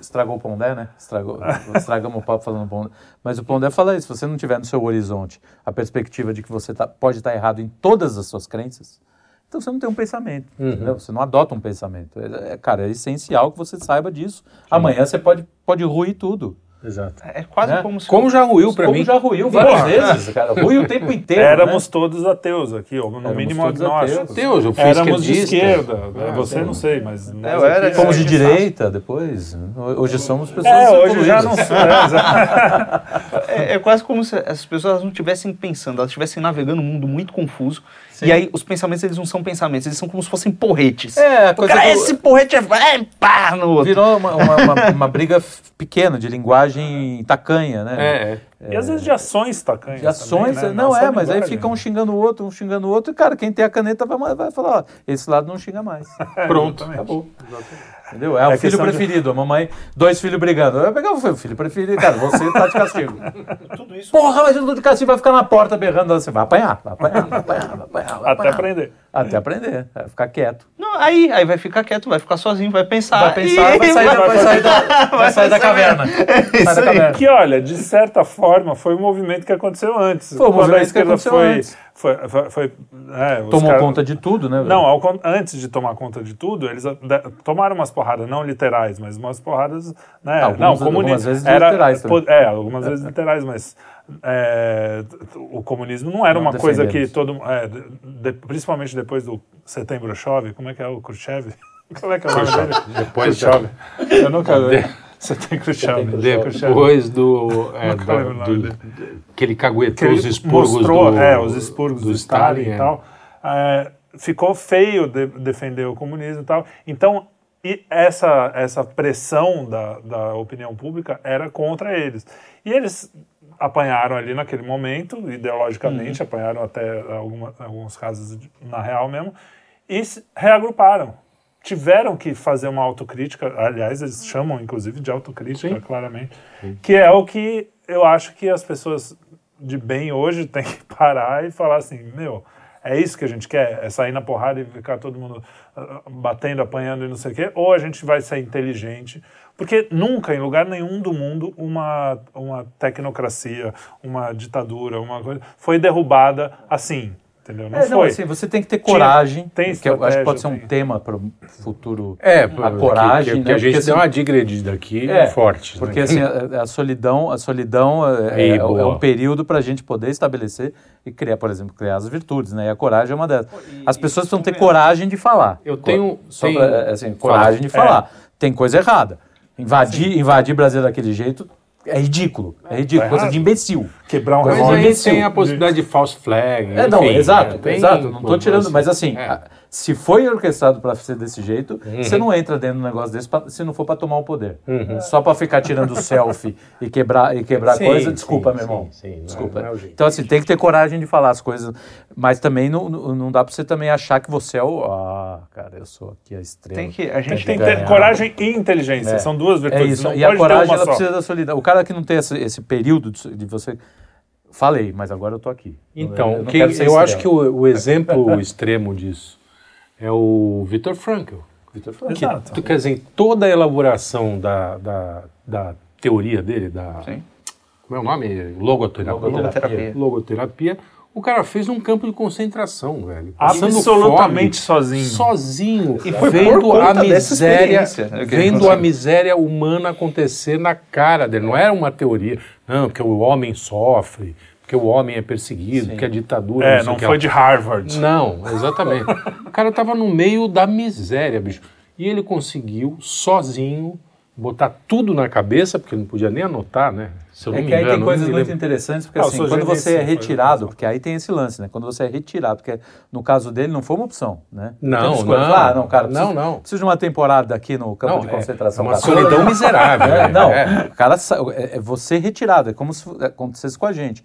estragou o Pondé, né? Estragou, estragamos o papo falando Pondé. Mas o Pondé fala isso, se você não tiver no seu horizonte a perspectiva de que você tá- pode estar errado em todas as suas crenças, então você não tem um pensamento, entendeu? Você não adota um pensamento. É, é, cara, é essencial que você saiba disso. Amanhã você pode, pode ruir tudo. Exato. É quase Né? como se. Como já ruiu Como mim. já ruiu várias vezes, cara. Ruiu o tempo inteiro. Éramos né? todos ateus aqui, ou no Éramos mínimo agnósticos. ateus. Eu fui Éramos de esquerda. Ah, Você sim. não sei, mas. nós eu era aqui- de- Fomos de É, direita depois. Hoje somos pessoas É, hoje já não sou. é. É, é quase como se as pessoas não estivessem pensando, elas estivessem navegando um mundo muito confuso. E aí os pensamentos eles não são pensamentos, eles são como se fossem porretes. É, a O coisa cara, do- esse porrete é, é pá no outro. Virou uma, uma, uma- uma briga pequena, de linguagem tacanha, né? É, é. E às vezes de ações tacanhas. De ações, também, né? não, só é, mas aí fica um xingando o outro, um xingando o outro, e cara, quem tem a caneta vai, vai falar, ó, esse lado não xinga mais. Pronto. Acabou. Entendeu? É o É filho questão de- preferido, a mamãe, dois filhos brigando. Eu pegar o filho preferido, cara, você tá de castigo. Tudo isso. Porra, mas eu tô de castigo, vai ficar na porta berrando, você vai apanhar, vai apanhar, vai apanhar, vai apanhar. Vai Até apanhar. aprender. Até aprender, vai ficar quieto. Não, aí, aí vai ficar quieto, vai ficar sozinho, vai pensar. Vai pensar, e- vai sair, da- vai sair da, vai sair da caverna. Sai da caverna. Que olha, de certa forma, foi um movimento que aconteceu antes. Foi um Quando a movimento que esquerda aconteceu foi, antes. Foi, foi, foi- é, Tomou caras- conta de tudo, né? velho? Não, ao antes de tomar conta de tudo, eles de- tomaram umas porradas, não literais, mas umas porradas, né? Algumas- não, comuni- algumas vezes era, literais também. É, algumas vezes literais, mas é, o comunismo não era Não uma coisa que todo, é, de- de- principalmente depois do setembro chove, como é que é o Khrushchev? Como é que é o nome dele? Depois Khrushchev. Eu nunca Khrushchev. Depois do. É, da- do- dele. que ele caguetou que ele os expurgos mostrou, do, é, os expurgos do, Stalin, é. e tal. É, ficou feio de- defender o comunismo e tal. Então, e essa, essa pressão da, da opinião pública era contra eles. E eles apanharam ali naquele momento, ideologicamente, Uhum. apanharam até alguma, alguns casos na real mesmo, e se reagruparam. Tiveram que fazer uma autocrítica, aliás, eles chamam inclusive de autocrítica, Sim. claramente, que é o que eu acho que as pessoas de bem hoje têm que parar e falar assim: meu, é isso que a gente quer? É sair na porrada e ficar todo mundo ah, batendo, apanhando e não sei o quê? Ou a gente vai ser inteligente? Porque nunca, em lugar nenhum do mundo, uma, uma tecnocracia, uma ditadura, uma coisa, foi derrubada assim. Entendeu? Não É, não, foi. assim, você tem que ter Tinha- coragem, tem que eu acho que pode ser um tem. tema para o futuro. É, a coragem, que, que né? a gente Porque, deu assim, uma digredida aqui É, forte. Porque né? assim, a, a solidão, a solidão é, é- é um período para a gente poder estabelecer e criar, por exemplo, criar as virtudes, né? E a coragem é uma delas. As pessoas precisam ter coragem de falar. Eu tenho- Só tenho- pra, assim, coragem de falar. Tem coisa errada. Invadir, invadir Brasil daquele jeito é ridículo. É ridículo, coisa de imbecil. Quebrar um Mas Coisa aí tem a possibilidade de false flag. É, não, enfim, exato? Tem- exato. Não estou tirando, mas assim, É. a- se foi orquestrado para ser desse jeito, Uhum. você não entra dentro de um negócio desse pra- se não for para tomar o poder. Só para ficar tirando selfie e quebrar, e quebrar Sim, coisa, desculpa, sim, meu irmão. sim, não é- desculpa. não é o jeito. então, assim, tem que ter coragem de falar as coisas, mas também não, não não dá para você também achar que você é o. Ah, cara, eu sou aqui a estrela. Tem que, a gente Tem tem que ter coragem e inteligência. É. São duas É virtudes. isso. Não E a coragem, ter uma ela só. precisa da solidão. O cara que não tem esse, esse período de, de você. Falei, mas agora eu tô aqui. Então, não ser eu acho que o, o exemplo extremo disso é o Viktor Frankl. Vitor falou. Que, Exato. tu- quer dizer, em toda a elaboração da, da, da teoria dele, da. Sim. Como é o nome? Logoterapia. Logoterapia. Logoterapia. O cara fez um campo de concentração, velho. Absolutamente fome, sozinho. Sozinho. E foi vendo por conta a miséria, né, vendo a miséria humana acontecer na cara dele. Não era uma teoria. Não, porque o homem sofre, porque o homem é perseguido, porque a ditadura. É, sei não o que foi de Harvard. Não, exatamente. o cara tava no meio da miséria, bicho. E ele conseguiu, sozinho, botar tudo na cabeça, porque não podia nem anotar, né? Se eu não É me que aí engano, tem não coisas muito lembro. interessantes, porque Ah, assim, quando você é retirado, porque aí tem esse lance, né? Quando você é retirado, porque no caso dele não foi uma opção, né? Não, não. Ah, não, cara, Não, preciso, não. preciso de uma temporada aqui no campo Não, de é- concentração. é uma cara. solidão miserável, É, né? não, É. o cara é, é você retirado, é como se acontecesse com a gente.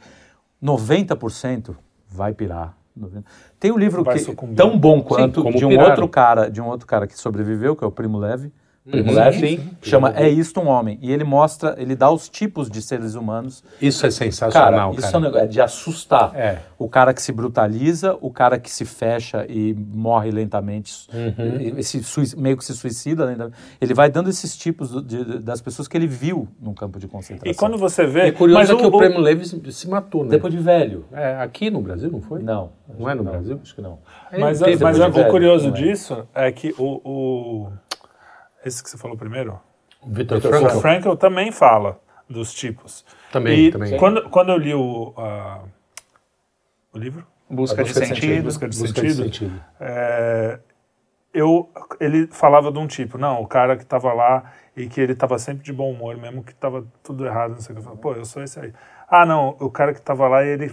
90% vai pirar. 90. Tem um livro Vai que sucumbir. tão bom quanto como de um piraram. outro cara, de um outro cara que sobreviveu, que é o Primo Leve. Primo Uhum, Leve, sim. chama É Isto um Homem. E ele mostra, ele dá os tipos de seres humanos Isso é Cara, sensacional, isso cara. é um negócio é de assustar. É. O cara que se brutaliza, o cara que se fecha e morre lentamente, Uhum. e se sui- meio que se suicida lentamente. Ele vai dando esses tipos do- de- das pessoas que ele viu num campo de concentração. E quando você vê. É curioso mas que o, o, Prêmio Levi se, matou, né? Depois de velho. É, aqui no Brasil, não foi? Não. Não é no Não, Brasil? Acho que não. Mas, teve mas depois de o curioso é? disso é que o, o- Esse que você falou primeiro, O Vitor o Frankl? Frankl também fala dos tipos. Também, e também. Quando, quando eu li o, ah, o livro, Busca de Busca de sentido. Busca de Busca de Sentido, sentido. é, eu, ele falava de um tipo, não, o cara que estava lá e que ele estava sempre de bom humor, mesmo que estava tudo errado, não sei o que. Eu falava, pô, eu sou esse aí. Ah, não, o cara que estava lá e ele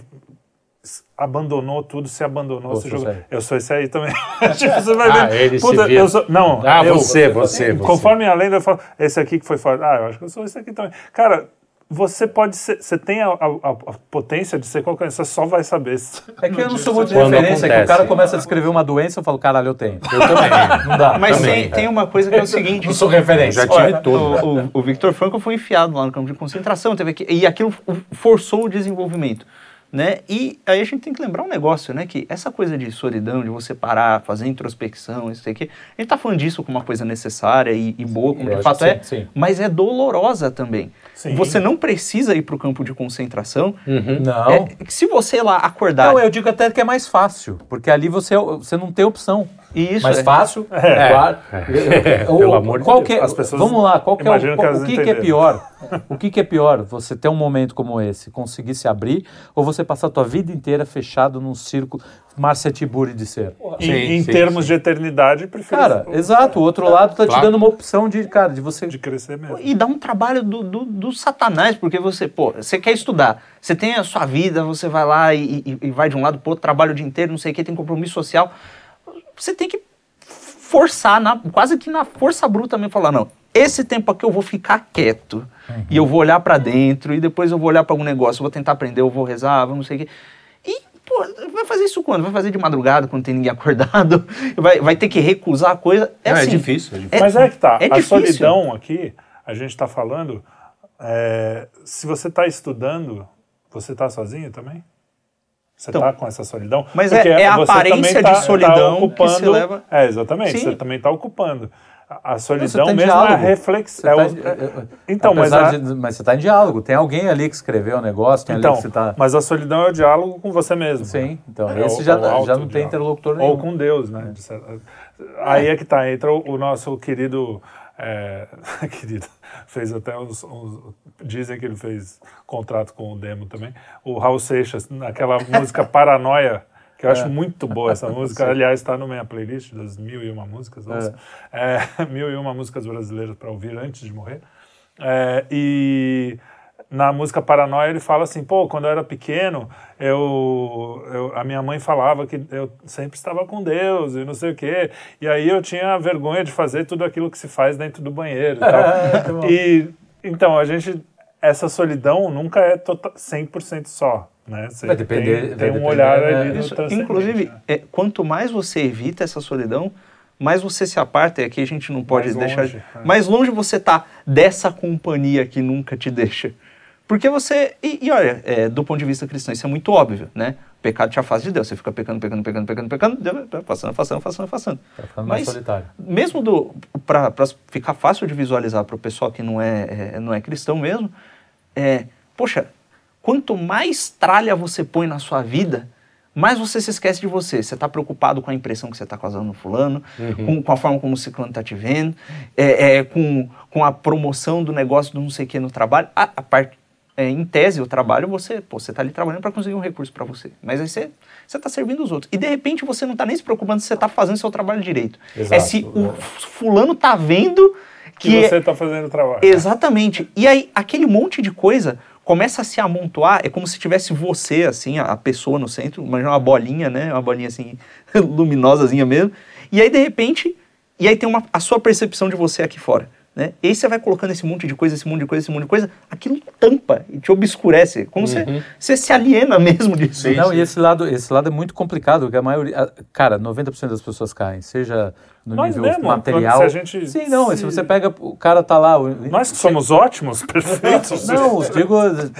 abandonou tudo, se abandonou, Eu se sou jogou. esse aí. Eu sou esse aí também. tipo, você vai Ah, ver. ele Puta, eu sou, não, Ah, eu- você, você, você. Conforme a lenda, eu falo, esse aqui que foi fora. Ah, eu acho que eu sou esse aqui também. Cara, você pode ser, você tem a, a- a potência de ser qualquer coisa, você só vai saber. se- É que eu não sou muito de Quando referência, é que o acontece. cara começa a descrever uma doença, eu falo, caralho, eu tenho. Eu também. Não dá. Mas Também, tem, tem uma coisa que é o seguinte. Não sou referência. Já tive tudo. o, o, o Victor Frankl foi enfiado lá no campo de concentração, teve que, e aquilo forçou o desenvolvimento. Né? E aí a gente tem que lembrar um negócio, né? Que essa coisa de solidão, de você parar, fazer introspecção, isso aqui, a gente tá falando disso como uma coisa necessária e, e boa, como de fato é, sim, sim. mas é dolorosa também. Sim. Você não precisa ir para o campo de concentração. Não. É, se você lá acordar. Não, eu digo até que é mais fácil, porque ali você, você não tem opção. Isso, mais é. fácil, É. claro. O- Pelo amor de qual Deus. que é- As pessoas vamos lá, qual que é o, que o que, que é pior? O que, que é pior? Você ter um momento como esse, conseguir se abrir, ou você passar a tua vida inteira fechado num círculo Márcia Tiburi de ser? Em, Sim, em sim, termos sim. de eternidade, prefiro Cara, exato. O outro lado tá te Claro. dando uma opção de, cara, de você. de crescer mesmo. E dá um trabalho do, do, do satanás, porque você, pô, você quer estudar, você tem a sua vida, você vai lá e, e- e vai de um lado pro outro, trabalha o dia inteiro, não sei o que, tem compromisso social. Você tem que forçar, na- quase que na força bruta mesmo, falar, não, esse tempo aqui eu vou ficar quieto, e eu vou olhar pra dentro, e depois eu vou olhar pra algum negócio, vou tentar aprender, eu vou rezar, vou não sei o que. E, pô, vai fazer isso quando? Vai fazer de madrugada, quando tem ninguém acordado? Vai, vai ter que recusar a coisa? É, Não, é assim, difícil, é difícil. Mas é que tá. é a difícil. solidão aqui, a gente está falando. é, se você está estudando, você está sozinho também? Você Então, está com essa solidão? mas é- Porque é a você aparência também de tá- solidão tá que se leva- É, exatamente. Sim. Você também está ocupando. A, a solidão tá em mesmo é a reflexão. É tá- é- é- então, mas, a, de- mas você está em diálogo. Tem alguém ali que escreveu o negócio, tem então, ali que você tá. mas a solidão é o diálogo com você mesmo. Sim, então É, esse já, o já não tem interlocutor nenhum. Ou com Deus, né? certa- Aí é que tá, entra o, o nosso querido. é, querido, fez até uns, uns- Dizem que ele fez contrato com o Demo também. O Raul Seixas, naquela música Paranoia, que eu acho muito boa essa música. Aliás, está na minha playlist das mil e uma músicas. Nossa. É, mil e uma músicas brasileiras para ouvir antes de morrer. É, e na música Paranoia ele fala assim, pô, quando eu era pequeno, eu, eu- a minha mãe falava que eu sempre estava com Deus e não sei o quê. E aí eu tinha vergonha de fazer tudo aquilo que se faz dentro do banheiro e tal. e então, a gente essa solidão nunca é tota- 100% só, né? Você Vai depender- tem, vai tem um depender, olhar é, ali Isso, inclusive, né? é, quanto mais você evita essa solidão, mais você se aparta, e aqui a gente não pode Mais deixar. longe, é. Mais longe você tá dessa companhia que nunca te deixa. Porque você. E, e olha, é, do ponto de vista cristão, isso é muito óbvio, né? O pecado te afasta de Deus. Você fica pecando, pecando, pecando, pecando, pecando, passando, afastando, afastando, afastando. Tá ficando mais Mas- solitário. Mesmo do para ficar fácil de visualizar para o pessoal que não é, é, não é cristão mesmo, é, poxa, quanto mais tralha você põe na sua vida, mais você se esquece de você. Você está preocupado com a impressão que você está causando no fulano, uhum. com, com, a forma como o ciclano está te vendo, é, é, com, com a promoção do negócio do não sei o que no trabalho. A, a parte, é, em tese, o trabalho, você você está ali trabalhando para conseguir um recurso para você. Mas aí você está servindo os outros. E de repente você não está nem se preocupando se você está fazendo seu trabalho direito. Exato, é se o fulano está vendo que, que você está fazendo o trabalho. Exatamente. E aí aquele monte de coisa começa a se amontoar, é como se tivesse você, assim, a, pessoa no centro, imagina uma bolinha, né? Uma bolinha assim, luminosazinha mesmo. E aí, de repente, e aí tem uma, a sua percepção de você aqui fora. Né? E aí você vai colocando esse monte de coisa, esse monte de coisa, esse monte de coisa, aquilo tampa e te obscurece. Como uhum. você, você se aliena mesmo disso. Não, e esse lado, esse lado é muito complicado, porque a maioria. Cara, 90% das pessoas caem, seja no Nós nível mesmo, material. Se a gente, Sim, não, se... se você pega, o cara tá lá. Nós que somos ótimos, perfeitos. não, digo,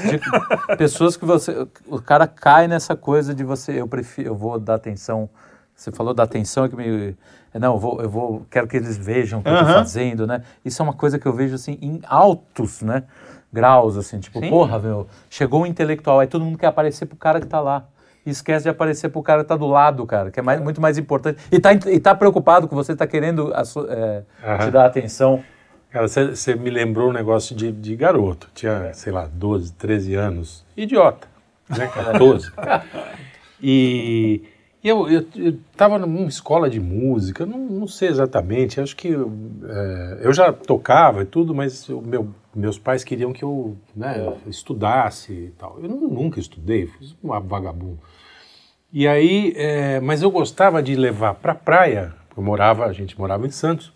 digo pessoas que você. O cara cai nessa coisa de você, eu prefiro, eu vou dar atenção. Você falou da atenção que me não, eu vou, eu vou, quero que eles vejam o que uhum. eu estou fazendo, né? Isso é uma coisa que eu vejo assim em altos, né? Graus, assim, tipo, Sim. porra, meu, chegou um intelectual, aí todo mundo quer aparecer pro cara que tá lá. E esquece de aparecer pro cara que tá do lado, cara, que é mais, muito mais importante. E tá, e tá preocupado com você, tá querendo a, é, uhum. te dar atenção. Cara, você me lembrou um negócio de, de garoto. Tinha, sei lá, 12, 13 anos. Idiota, né, 14. e eu estava numa escola de música, não, não sei exatamente, acho que é, eu já tocava e tudo, mas o meu, meus pais queriam que eu né, estudasse e tal. Eu nunca estudei, fui uma vagabundo. E aí, é, mas eu gostava de levar para a praia, eu morava, a gente morava em Santos,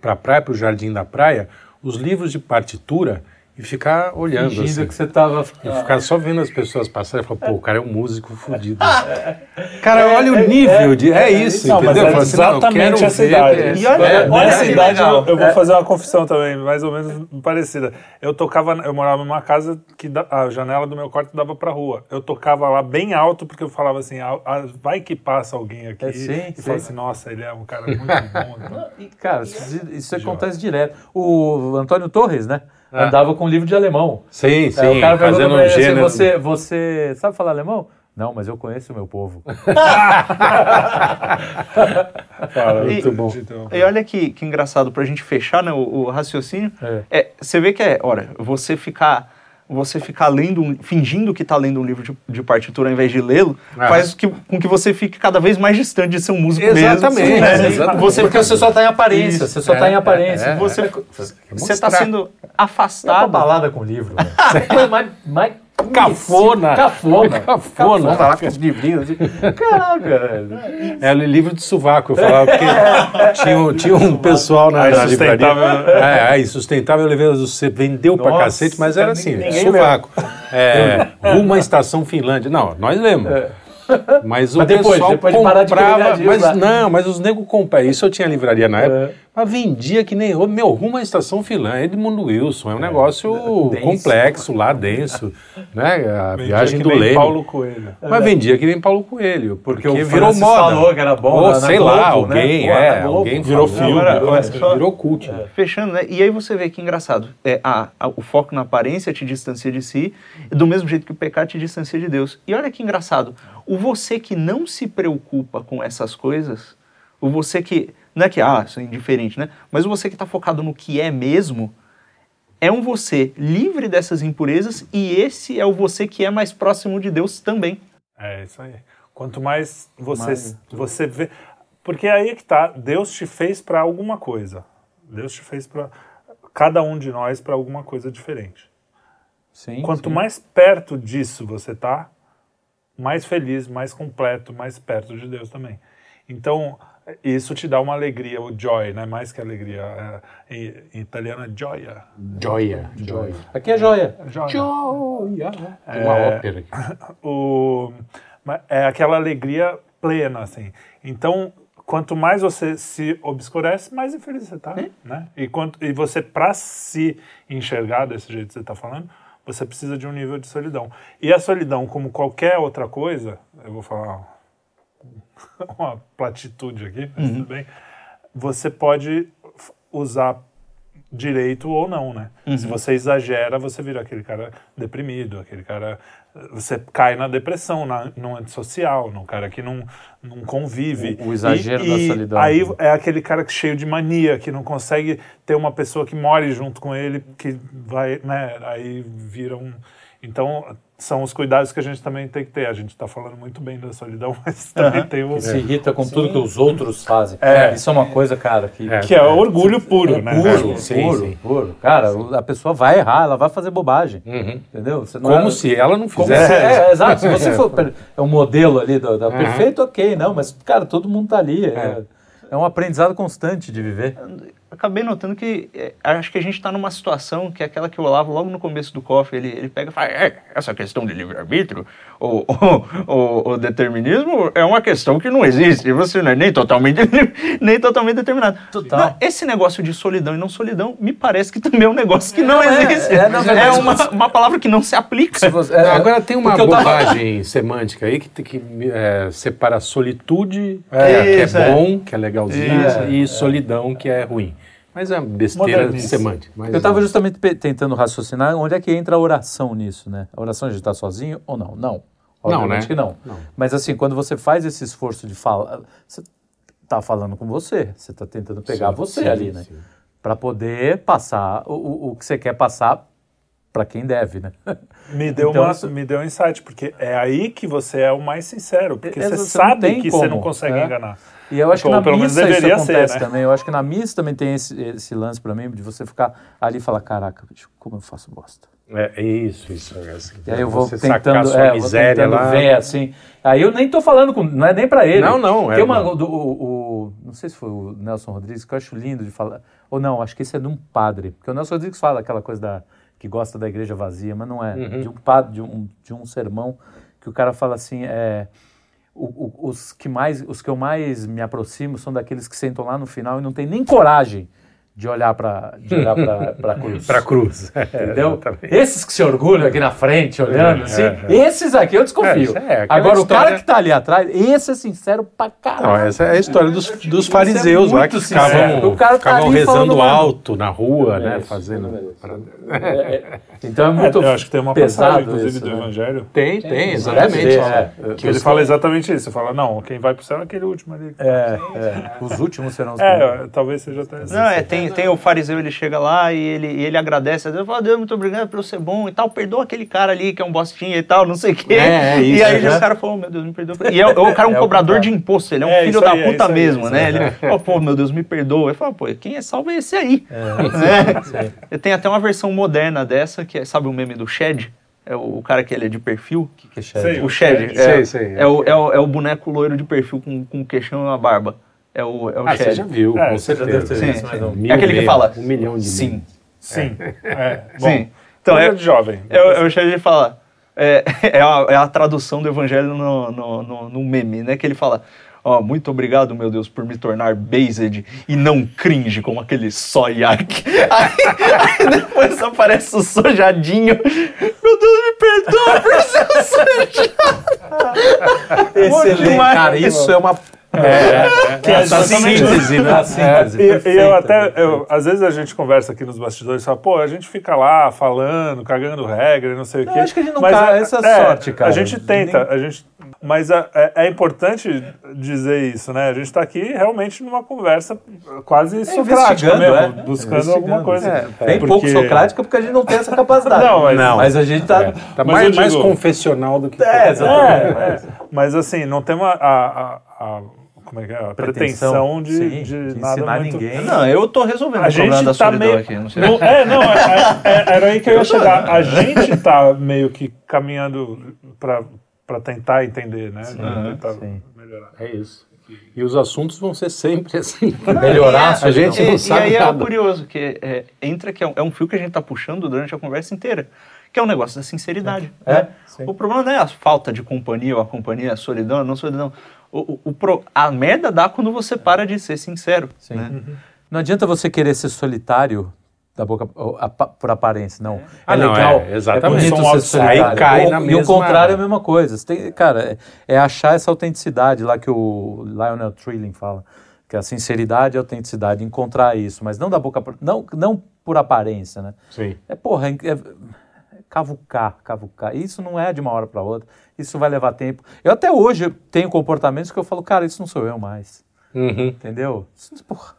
para a praia, para o Jardim da Praia, os livros de partitura e ficar olhando. Fingindo assim. que você tava. E ficar só vendo as pessoas passarem e falar, pô, o cara é um músico fodido. cara, olha o nível de. É isso, não, entendeu? Mas é exatamente essa idade. E olha, é, olha nessa idade eu, eu, vou fazer uma confissão também, mais ou menos parecida. Eu tocava, eu morava numa casa que a janela do meu quarto dava pra rua. Eu tocava lá bem alto porque eu falava assim, ah, ah, vai que passa alguém aqui é, sim, e fala assim, nossa, ele é um cara muito bom. Então. E, cara, isso, isso acontece direto. O Antônio Torres, né? É. Andava com um livro de alemão. Sim, sim. É, o cara fazendo um assim, gênero. Você, você sabe falar alemão? Não, mas eu conheço o meu povo. Cara, muito bom. E olha que, que engraçado, para a gente fechar né, o, o raciocínio, é. é. você vê que é, olha, você ficar você ficar lendo, fingindo que está lendo um livro de, de, partitura ao invés de lê-lo, ah. faz que, com que você fique cada vez mais distante de ser um músico exatamente, mesmo. Né? Exatamente. Você, porque você só está em aparência, Isso. você só está é, em aparência. É, você é. está sendo afastado. É balada com livro. mais, mais Cafona. Cafona. Cafona. Cafona. lá com os livrinhos. Assim. Caraca. É livro de sovaco, eu falava, porque tinha, tinha um pessoal na, na livraria. É, aí, sustentável, eu levei, você vendeu Nossa, pra cacete, mas era assim, sovaco. É, rumo à estação Finlândia. Não, nós lemos. É. Mas o mas depois, pessoal depois comprava, de parar de mas lá. não, mas os negros compravam. Isso eu tinha livraria na época. É. Mas vendia que nem meu rumo à estação filã, Edmundo Wilson, é um é. negócio denso. complexo lá, denso, né? A vendia viagem do Leme. Paulo Coelho. Mas vendia que nem Paulo Coelho, porque, porque virou moda. falou que era bom, Ou, sei Globo, lá, alguém, né? é, alguém virou filme, virou, virou, virou cult. É. Fechando, né? E aí você vê que engraçado, é, a, a, o foco na aparência te distancia de si, do mesmo jeito que o pecado te distancia de Deus. E olha que engraçado, o você que não se preocupa com essas coisas, o você que não é que, ah, isso é indiferente, né? Mas você que está focado no que é mesmo, é um você livre dessas impurezas e esse é o você que é mais próximo de Deus também. É isso aí. Quanto mais você, mais... você vê. Porque aí é que tá, Deus te fez para alguma coisa. Deus te fez para cada um de nós para alguma coisa diferente. Sim, Quanto sim. mais perto disso você tá, mais feliz, mais completo, mais perto de Deus também. Então, isso te dá uma alegria, o joy, né? Mais que alegria. É, em, em, italiano é gioia. Gioia. Gioia. Aqui é joia. Joia. Gioia. Tem uma é, ópera aqui. O, é aquela alegria plena, assim. Então, quanto mais você se obscurece, mais infeliz você está, é. né? E, quanto, e você, para se enxergar desse jeito que você está falando, você precisa de um nível de solidão. E a solidão, como qualquer outra coisa, eu vou falar uma platitude aqui, mas uhum. tudo bem. Você pode usar direito ou não, né? Uhum. Se você exagera, você vira aquele cara deprimido, aquele cara... Você cai na depressão, na, no antissocial, no cara que não, não convive. O- o exagero e, da e solidão. Aí é aquele cara que cheio de mania, que não consegue ter uma pessoa que more junto com ele, que vai, né? Aí vira um... Então, são os cuidados que a gente também tem que ter. A gente está falando muito bem da solidão, mas também tem o... Se irrita com tudo que os outros fazem. É. Isso é uma coisa, cara, que... É. Que é orgulho puro, né? Puro, Sim, puro, sim. puro. Cara, a pessoa vai errar, ela vai fazer bobagem. Uhum. Entendeu? Você não Como é- se ela não fizesse. se- é, exato. Se você for per- é um modelo ali do, da perfeito, ok, não, mas cara, todo mundo tá ali. É, é um aprendizado constante de viver. Acabei notando que é, acho que a gente está numa situação que é aquela que o Olavo, logo no começo do cofre, ele, ele pega e fala: é, essa questão de livre-arbítrio, o, o, o, o determinismo é uma questão que não existe, você não é nem totalmente, nem totalmente determinado. Total. Não, esse negócio de solidão e não solidão me parece que também é um negócio que não É, existe. é, não, É uma, uma palavra que não se aplica. Se você- é, agora tem uma eu tava- bobagem semântica aí que, tem que é, separa solitude, É, que isso, é é. bom, que é legalzinho, e solidão, que é ruim. Mas é uma besteira semântica. Mas Eu estava justamente pe- tentando raciocinar onde é que entra a oração nisso, né? A oração a gente está sozinho ou não? Não. Obviamente né? que não. Não. Mas assim, quando você faz esse esforço de falar, você está falando com você, você está tentando pegar Sim, você sim, ali, né? Para poder passar o, o, o que você quer passar para quem deve, né? Me deu, Então, uma, isso- me deu um insight, porque é aí que você é o mais sincero, porque É, você você não sabe que você não como, consegue é. enganar. E eu acho que Ou na pelo menos missa isso deveria ser, acontece né? também. Eu acho que na missa também tem esse, esse lance para mim de você ficar ali e falar, caraca, como eu faço bosta. É, é isso, isso. é assim. E aí eu vou Você sacar tentando, sua é, eu vou miséria tentando lá. ver, assim. Aí eu nem tô falando com, não é nem pra ele. Não, não, é Tem uma, uma- do, o, o- não sei se foi o Nelson Rodrigues, que eu acho lindo de falar, ou não, acho que esse é de um padre, porque o Nelson Rodrigues fala aquela coisa da, que gosta da igreja vazia, mas não é, Uhum. de um padre, de um, de um sermão, que o cara fala assim, é... o- o- os que mais os que eu mais me aproximo são daqueles que sentam lá no final e não tem nem coragem de olhar para de olhar para cruz Pra cruz. Entendeu? Exatamente. Esses que se orgulham aqui na frente, olhando É, assim, é, esses aqui eu desconfio. É, é, Agora, o história- cara que tá ali atrás, esse é sincero pra Não, caralho. essa é a história dos, dos é fariseus lá que ficavam, O cara tá ficavam rezando alto na rua, né? isso, Fazendo. Então é muito eu acho que tem uma pesado passagem, inclusive, isso, do né? Evangelho, Tem, tem, exatamente. é. que ele fala exatamente isso. Fala, não, quem vai pro céu é aquele último ali. É, é. Os últimos serão os primeiros. É, talvez seja até assim. Não, é, tem, tem o fariseu, ele chega lá e ele, e ele agradece a Deus, fala, Deus, muito obrigado por eu ser bom e tal, perdoa aquele cara ali que é um bostinha e tal, não sei o quê. É, é e isso, aí né? os caras falam, meu Deus, me perdoa. E é, o cara é um É o cobrador cara. de imposto, ele é um É, filho da aí, é puta mesmo, né? Ele, oh, pô, meu Deus, me perdoa. Eu falo, pô, quem é salvo é esse aí. É. Tem até uma versão moderna dessa, que é, sabe o meme do Shed? É o, o cara que ele é de perfil. Que que é Sei, chefe? O Shed. Shed. É, Sei, sei. é, o, é, o, é o boneco loiro de perfil com, com queixão e uma barba. É o, é o Ah, Shed. você já viu, É, com você já certeza. deve ter visto, Sim, mas sim. não. Mil É aquele que fala Um milhão de sim. memes. Sim. É. Bom, Sim. Então é, de jovem. é, o- é o Shed fala. É, é, a, é a tradução do evangelho no, no, no, no meme, né? Que ele fala. Ó, muito obrigado, meu Deus, por me tornar based e não cringe como aquele soyak. Aí, aí depois aparece o sojadinho. Meu Deus, me perdoa por ser sojado. Excelente, cara, isso é uma Que é essa exatamente síntese, né? A síntese. E, e eu até, eu, às vezes a gente conversa aqui nos bastidores e fala, pô, a gente fica lá falando, cagando regra e não sei o Eu quê. acho que a gente não Mas caga, é- essa é sorte, cara. A gente tenta, a gente, mas é, é- é importante dizer isso, né? A gente está aqui realmente numa conversa quase socrática mesmo, é. buscando alguma coisa. É, bem pouco socrática porque a gente não tem essa capacidade. Não, mas- Não. Mas a gente tá. Tá Mas mais, eu mais confessional do que. É, exatamente. É, é. Mas assim, não tem uma, a, a- a- como é que é? A pretensão, de, Sim, de de nada ensinar muito... ninguém. Não, eu tô resolvendo A o problema gente da tá solidão meio... aqui, não sei. Não, é, não, é, é- era aí que eu ia chegar. A gente tá meio que caminhando pra tentar entender, né? tentar sim. melhorar. É isso. E os assuntos vão ser sempre assim. Melhorar a a gente E, não e sabe aí é nada. curioso, que é, entra que é um, é um fio que a gente tá puxando durante a conversa inteira, que é o negócio da sinceridade. É, né? sim. O problema não é a falta de companhia, ou a companhia, a solidão, a não solidão. O, o- o a merda dá quando você para de ser sincero. Sim. né? Não adianta você querer ser solitário da boca a- pa- por aparência, não. Ah, é não, legal. é, exatamente. É bonito São ser solitário. aí cai O- na E o mesma- contrário é a mesma coisa. Você tem, cara, é, é achar essa autenticidade lá que o Lionel Trilling fala. que é a sinceridade e a autenticidade, encontrar isso, mas não da boca, não, não por aparência, né? Sim. É, porra, é, é cavucar, cavucar. Isso não é de uma hora para outra, isso vai levar tempo. Eu até hoje tenho comportamentos que eu falo, cara, isso não sou eu mais. Uhum. Entendeu? Isso, porra,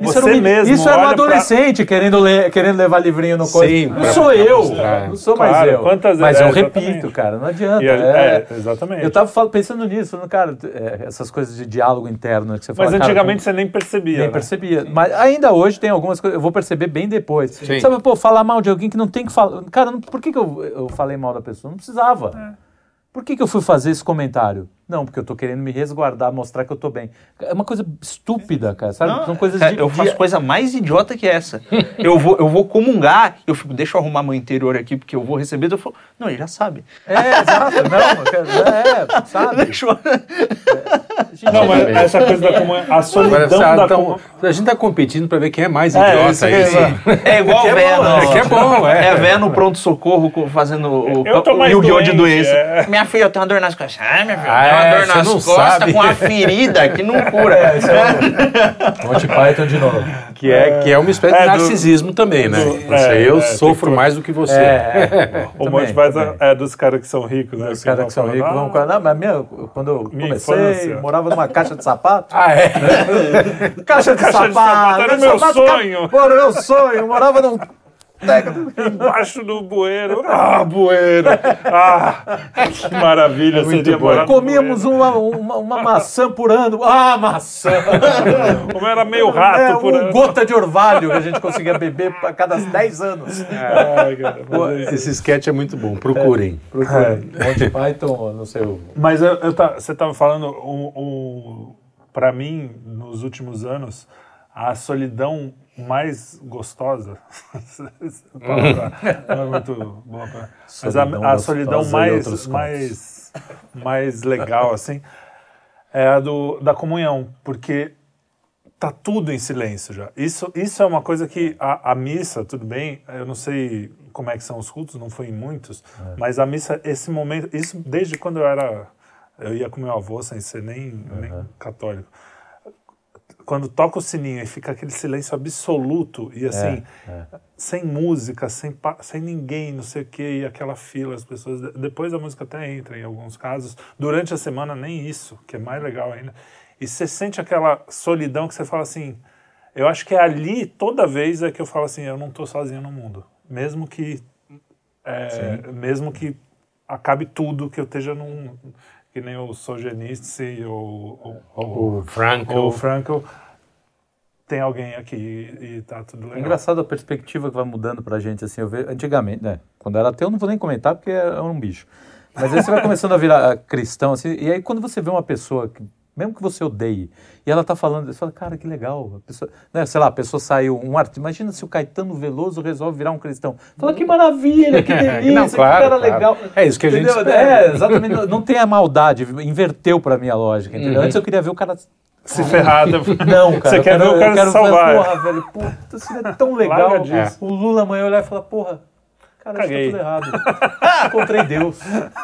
isso Você era um, mesmo. Isso era um adolescente pra... querendo, ler, querendo levar livrinho no coisa. Sim, não sou eu. Mostrar. Não sou mais eu. Quantas Mas é, eu repito, cara, não adianta. É, é, exatamente. Eu tava pensando nisso, falando, cara, é, essas coisas de diálogo interno que você fala. Mas antigamente cara, você nem percebia. Nem né? percebia. Mas ainda hoje tem algumas coisas, eu vou perceber bem depois. Sim. Sabe, pô, falar mal de alguém que não tem que falar. Cara, por que, que eu, eu falei mal da pessoa? Não precisava. É. Por que, que eu fui fazer esse comentário? Não, porque eu tô querendo me resguardar, mostrar que eu tô bem. É uma coisa estúpida, cara, sabe? Não, São coisas cara, de, Eu faço de... coisa mais idiota que essa. eu, vou, eu vou comungar, eu fico, deixa eu arrumar meu interior aqui, porque eu vou receber. Eu falo, não, ele já sabe. É, exato. Não, é, sabe? Deixa eu... É, não, mas essa coisa da comunhão, a solidão da então, A gente tá competindo pra ver quem é mais é, idiota. É, é, é igual é véia, não. É que é bom, é. É no pronto-socorro fazendo o, eu tô mais Yu-Gi-Oh! de doença. É. Minha filha, eu tenho uma dor nas costas. Ai, minha filha, tenho uma dor nas costas sabe. com uma ferida que não cura. É, isso é Monty Python de novo. Que é, que é uma espécie de narcisismo também, né? Do, eu sofro mais do que você. o Monty Python é dos caras que são ricos, né? Os caras que são ricos vão... Não, mas minha, quando eu comecei, morava numa caixa de sapato. Ah, é? caixa de caixa sapato. Era meu sonho. Era meu sonho. Morava num Embaixo do bueiro. Ah, bueiro. Ah, que maravilha é seria morar Comíamos uma, uma, uma, maçã por ano. Ah, maçã! Como era meio rato é, por um ano. gota de orvalho que a gente conseguia beber a cada 10 anos. É, esse sketch é muito bom. Procurem. É, procurem. É. Monty Python, não sei. Mas eu, eu tá, você estava falando, o, o para mim, nos últimos anos, a solidão mais gostosa. não é muito boa pra... Mas a, a solidão mais, mais, mais legal, assim, é a do, da comunhão, porque tá tudo em silêncio já. Isso, isso é uma coisa que a, a missa, tudo bem, eu não sei como é que são os cultos, não foi em muitos, é. mas a missa, esse momento, isso desde quando eu era, eu ia com meu avô sem ser nem, uhum. nem católico, quando toca o sininho e fica aquele silêncio absoluto e assim, é, é. sem música, sem, sem ninguém, não sei o que, e aquela fila, as pessoas. Depois a música até entra em alguns casos. Durante a semana, nem isso, que é mais legal ainda. E você sente aquela solidão que você fala assim. Eu acho que é ali, toda vez, é que eu falo assim: eu não estou sozinho no mundo. Mesmo que. É, mesmo que acabe tudo, que eu esteja num que nem o Solzhenitsyn ou, ou, o Frankel. o Frankel. Tem alguém aqui e, e tá tudo legal. É engraçado a perspectiva que vai mudando pra gente, assim, eu vejo, antigamente, né, quando era ateu, não vou nem comentar porque é um bicho. Mas aí você vai começando a virar cristão, assim, e aí quando você vê uma pessoa que mesmo que você odeie, e ela tá falando, você fala, cara, que legal. A pessoa, né, sei lá, a pessoa saiu, um artista. Imagina se o Caetano Veloso resolve virar um cristão. Fala, que maravilha, que delícia, não, claro, que cara claro. legal. É isso que a gente entendeu? espera. É, exatamente. não, não tem a maldade, inverteu pra minha lógica, entendeu? Uhum. Antes eu queria ver o cara se ferrado. Não, cara. Você quer ver o cara quero, se salvar. porra, velho, puta, isso é tão legal. É. O Lula amanhã olhar e falar, porra, cara, Caguei. isso tá tudo errado. Encontrei Deus.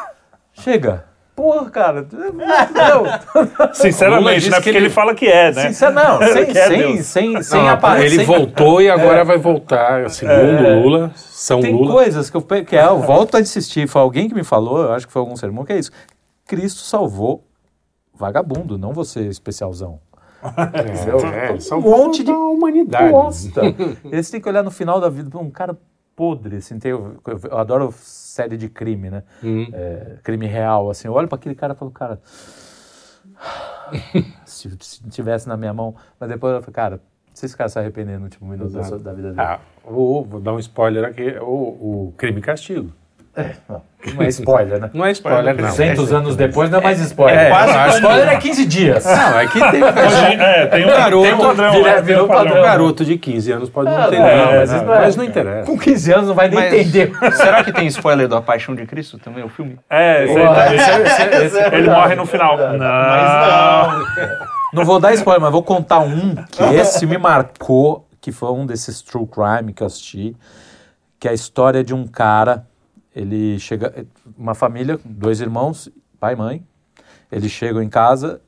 Chega. Porra, cara. Não. Sinceramente, né? Porque ele... ele... fala que é, né? Sincer... Não, sem, sem, sem, sem não, aparência. Ele sem... voltou e agora é. vai voltar, segundo é. Lula, São Tem Lula. Tem coisas que eu, que é, eu volto a insistir. Foi alguém que me falou, eu acho que foi algum sermão, que é isso. Cristo salvou vagabundo, não você especialzão. É, é, um monte de humanidade. Bosta. Eles têm que olhar no final da vida para um cara podre, assim, tem, eu, eu, adoro série de crime, né? Uhum. É, crime real, assim, eu olho para aquele cara e falo, cara, se, se tivesse na minha mão, mas depois eu falo, cara, se esse cara se arrepender no último minuto da, da, vida dele. Ah, ou, vou dar um spoiler aqui, o, o crime e castigo. É, não, é spoiler, né? Não é spoiler, não. 200 anos depois não é mais spoiler. É, quase spoiler é 15 dias. Não, é que tem, é, tem um garoto, tem um padrão, vira, né? virou padrão. Um garoto de 15 anos pode não, entender. Não, mas, não, mas não interessa. Com 15 anos não vai nem mas, entender. Será que tem spoiler da Paixão de Cristo também, o filme? É, ele morre no final. Não, mas não. Não vou dar spoiler, mas vou contar um que esse me marcou, que foi um desses true crime que eu assisti, que é a história de um cara ele chega, uma família, dois irmãos, pai e mãe, eles chegam em casa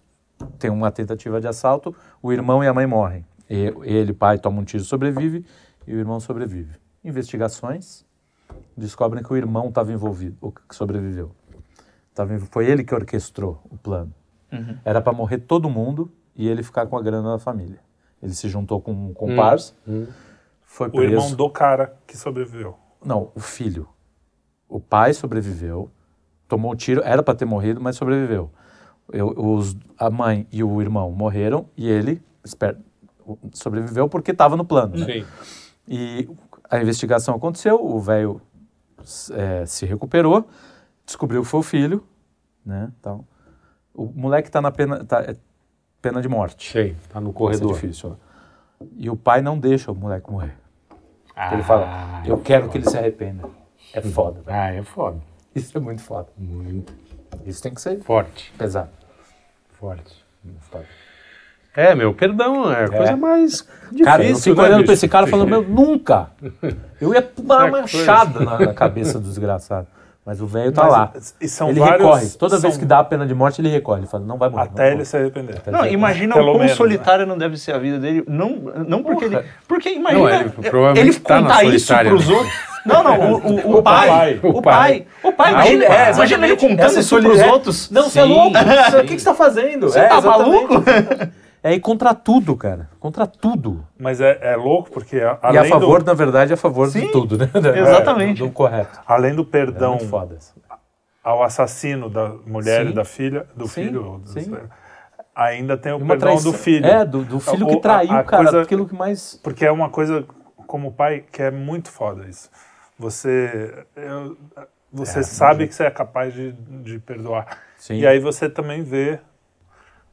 tem uma tentativa de assalto, o irmão e a mãe morrem. E, ele, pai, toma um tiro, sobrevive e o irmão sobrevive. Investigações descobrem que o irmão estava envolvido, o que sobreviveu. Tava, foi ele que orquestrou o plano. Uhum. Era para morrer todo mundo e ele ficar com a grana da família. Ele se juntou com um comparsa, uhum. foi preso. O irmão do cara que sobreviveu. Não, o filho. O pai sobreviveu, tomou um tiro, era para ter morrido, mas sobreviveu. Eu, os, a mãe e o irmão morreram e ele espera, sobreviveu porque estava no plano. Né? Sim. E a investigação aconteceu, o velho é, se recuperou, descobriu que foi o filho, né? Então, o moleque está na pena, tá, é pena de morte. Sim, está no corredor. difícil. E o pai não deixa o moleque morrer. Ah, ele fala, eu quero que ele se arrependa. É foda. Ah, é foda. Isso é muito foda. Muito. Isso tem que ser forte. Pesado. Forte. Forte. É, meu, perdão, é a é. coisa mais difícil. Cara, eu fico né, olhando pra esse cara falando, meu, nunca. Eu ia dar uma machada na, na, cabeça do desgraçado. Mas o velho tá Mas, lá. ele vários, recorre. Toda são... vez que dá a pena de morte, ele recorre. Ele fala, não vai morrer. Até não ele se arrepender. Até não, imagina o quão solitária né? não deve ser a vida dele. Não, não porque Porra. ele. Porque imagina. Não, ele, ele tá contar isso pros outros. Não, não, o, o, o, pai, o pai. O pai, imagina, é, imagina ele contando isso pros outros. Não, você é louco. O que você tá fazendo? Você tá maluco? é ir contra tudo, cara. Contra tudo. Mas é, é louco porque. e a favor, do... na verdade, é a favor Sim, de tudo, né? Exatamente. É, do, correto. Além do perdão é ao assassino da mulher sim. e da filha, do sim, filho. Sim. Ainda tem o uma perdão traição. do filho. É, do, do filho que traiu, a, a cara. Coisa, aquilo que mais. Porque é uma coisa, como pai, que é muito foda isso. Você. Eu, você é, sabe que você é capaz de, de perdoar. E aí você também vê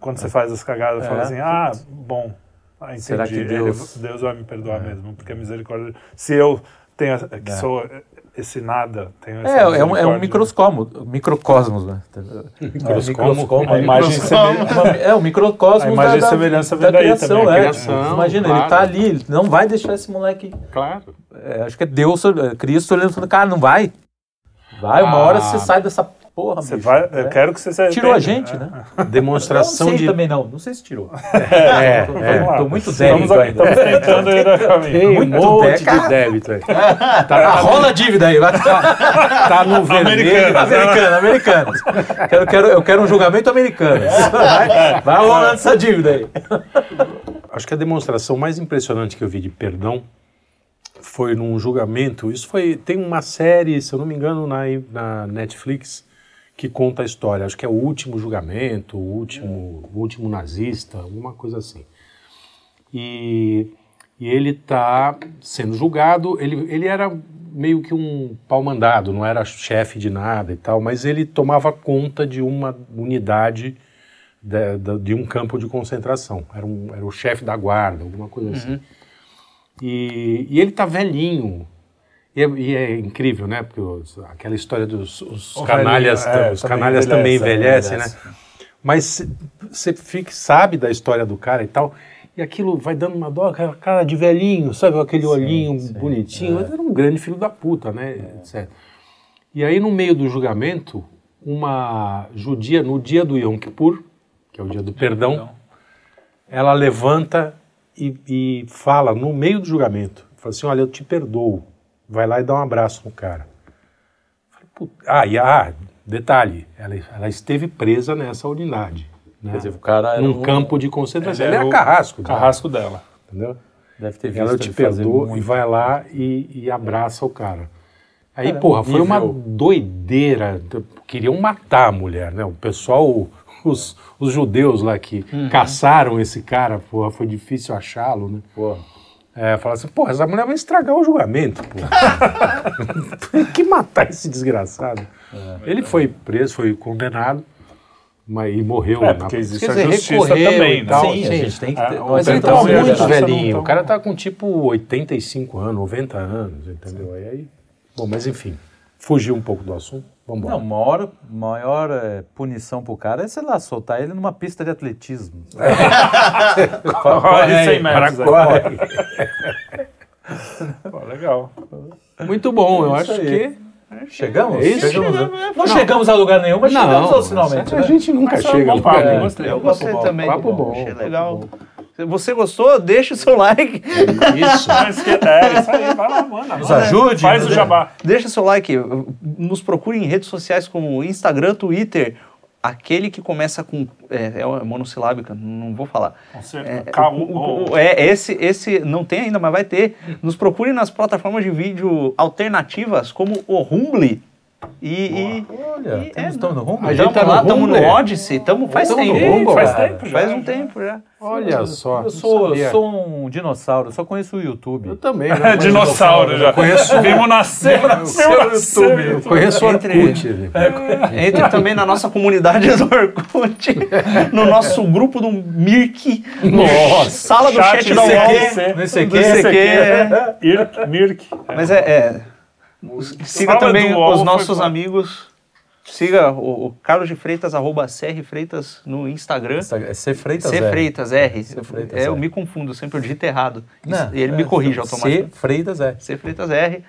quando você faz as cagadas, é. fala assim, ah, bom, ah, entendi. Será que Deus... Ele, Deus vai me perdoar é. mesmo, porque a misericórdia... Se eu tenho, que é. sou esse nada, essa é, é um, é um microscosmo, microcosmos, né? Microscosmo, a imagem É, o microcosmos a imagem da, semelhança da, da criação, também, é. Criação, Imagina, claro. ele tá ali, ele não vai deixar esse moleque... Claro. É, acho que é Deus, Cristo olhando e falando, cara, não vai. Vai, uma ah. hora você sai dessa Porra, você bicho, vai, eu é. quero que você se Tirou a gente, né? Demonstração eu não sei de... também não, não sei se tirou. É, tô, é. tô muito débito ainda. Estamos tentando ir caminho. Tem muito um monte de débito aí. Tá, rola a dívida aí. Vai. Tá no vermelho. Americano, americano. Quero, quero, eu quero um julgamento americano. Vai, vai rolando essa dívida aí. Acho que a demonstração mais impressionante que eu vi de perdão foi num julgamento. Isso foi. Tem uma série, se eu não me engano, na, na Netflix que conta a história. Acho que é o último julgamento, o último, o último nazista, alguma coisa assim. E, e ele está sendo julgado. Ele, ele era meio que um pau-mandado, não era chefe de nada e tal, mas ele tomava conta de uma unidade de, de, de um campo de concentração. Era, um, era o chefe da guarda, alguma coisa assim. Uhum. E, e ele está velhinho, e é, e é, incrível, né? Porque os, aquela história dos os canalhas, é, os também canalhas também envelhecem, envelhece. né? Mas você fica, sabe da história do cara e tal, e aquilo vai dando uma dó, aquela cara de velhinho, sabe? Aquele sim, olhinho sim, bonitinho. É. Era um grande filho da puta, né? É. Etc. E aí, no meio do julgamento, uma judia, no dia do Yom Kippur, que é o dia do perdão, ela levanta e, e fala no meio do julgamento, fala assim, olha, eu te perdoo vai lá e dá um abraço no cara. Ah, e ah, detalhe, ela, ela esteve presa nessa unidade. Né? Quer dizer, o cara Num campo de concentração. Ele, é carrasco. Carrasco dela. Entendeu? Deve ter visto ela te perdoa e vai lá e, e abraça o cara. Aí, porra, foi uma doideira. Queriam matar a mulher, né? O pessoal, os, os judeus lá que uhum. caçaram esse cara, porra, foi difícil achá-lo, né? Porra. É, fala assim, porra, essa mulher vai estragar o julgamento, porra. Tem que matar esse desgraçado. É, ele foi preso, foi condenado, mas, e morreu. É, porque existe Quer a dizer, justiça também, né? Sim, sim, a gente tem que ter... mas ele estava muito velhinho, o cara tá com tipo 85 anos, 90 anos, entendeu? Aí, aí, bom, mas enfim, fugiu um pouco do assunto. Vamos Não, maior, maior é, punição pro cara é, sei lá, soltar ele numa pista de atletismo. É. Corre 100 metros. Pô, legal. Muito bom, eu é acho aí. que... Chegamos? É isso? Chegamos, né? é, não, chegamos a lugar nenhum, mas chegamos ao finalmente. a né? gente nunca um chega. a papo, lugar eu nenhum. gostei. Eu gostei também. papo bom, Achei papo legal. bom. Se você gostou, deixa o seu like. Isso. Mas que é isso aí, vai lá, manda. Nos ajude. Faz o né? jabá. Deixa seu like. Nos procure em redes sociais como Instagram, Twitter. Aquele que começa com. É, é monossilábica, não vou falar. É, K.U. o- o- é, esse, esse não tem ainda, mas vai ter. Nos procure nas plataformas de vídeo alternativas como o Rumble. E, e, Olha, e- temos, é, estamos no rumo? A gente Tamo tá no lá, estamos no? Odyssey, tamo, faz Tamo no tempo. Faz cara. tempo já. Faz um já. tempo já. Olha só. Eu sou, eu sou um dinossauro, eu só conheço o YouTube. Eu também. É né? dinossauro já. conheço- Vimos nascer, nasceu o. YouTube. Eu conheço o Entre- Orkut. né? Entre também na nossa comunidade do Orkut, no nosso grupo do Mirk, Nossa. sala do chat, Chat da. UOL. No ICQ. Do ICQ, é. Irk, Mirk. Mas é, é. Siga Sala também os nossos amigos. Siga o, o Carlos de Freitas, arroba CR Freitas no Instagram. É C Freitas C R. Freitas, R. C Freitas, é, eu R. me confundo, sempre eu digito errado. Não, e ele me é, corrige C automaticamente. Freitas R. C Freitas R.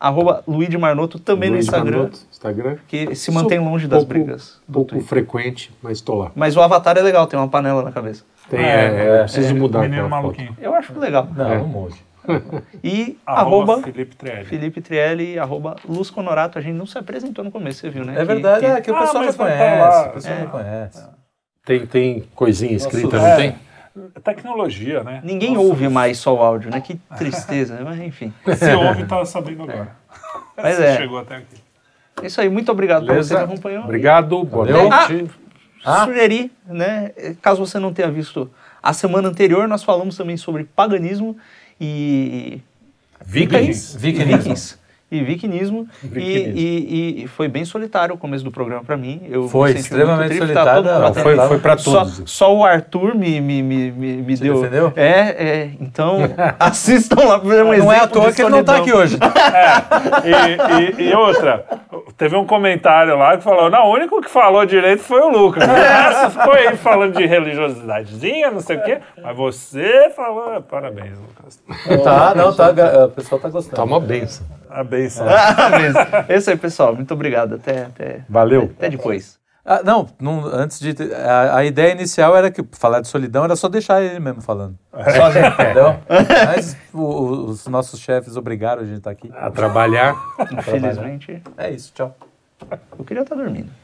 Arroba Luigi Marnoto também Luiz no Instagram, Manoto, Instagram. que se mantém Sou longe das pouco- brigas. do Pouco Twitter. frequente, mas tô lá. Mas o avatar é legal, tem uma panela na cabeça. Tem, É, é, é, é, preciso mudar Menino aquela foto. maluquinho. Eu acho legal. Não, É. um monte. E Arroba arroba Felipe Trielli. Felipe Trielli, arroba Luz Conorato. A gente não se apresentou no começo, você viu, né? É verdade, que- é que o Ah, pessoal já mas vai tá conhece. lá. O pessoal É. já conhece. Tem, tem coisinha escrita, Nossa, não é. tem? Tecnologia, né? Ninguém Nossa, ouve mais só o áudio, né? Que tristeza, mas enfim. Se ouve, tá sabendo agora. Mas Você é. chegou até aqui. É isso aí, muito obrigado por você que acompanhou. Obrigado, boa Valeu. noite. Ah. Sugerir, né? Caso você não tenha visto a semana anterior, nós falamos também sobre paganismo e. Vikings. Vikinismo. Vikings. E vikinismo. E, e- e foi bem solitário o começo do programa pra mim. Eu Foi extremamente triste, solitário, não, Foi, foi pra Só, todos. só o Arthur me, me, me, me, Te deu. defendeu? É, é. Então, assistam lá um Não é exemplo à toa que ele não tá aqui hoje. E, e- e outra, teve um comentário lá que falou: não, o único que falou direito foi o Lucas. Resto ficou aí falando de religiosidadezinha, não sei o quê. Mas você falou, parabéns, Lucas. Tá, não, tá. O pessoal tá gostando. Tá uma benção. A benção. Ah, mas é isso aí, pessoal. Muito obrigado. Até, até, Valeu. até depois. Ah, não, não, antes de. A, a ideia inicial era que falar de solidão era só deixar ele mesmo falando. Entendeu? Mas o- os nossos chefes obrigaram a gente a estar aqui. A trabalhar. Infelizmente, É isso, tchau. eu queria estar dormindo.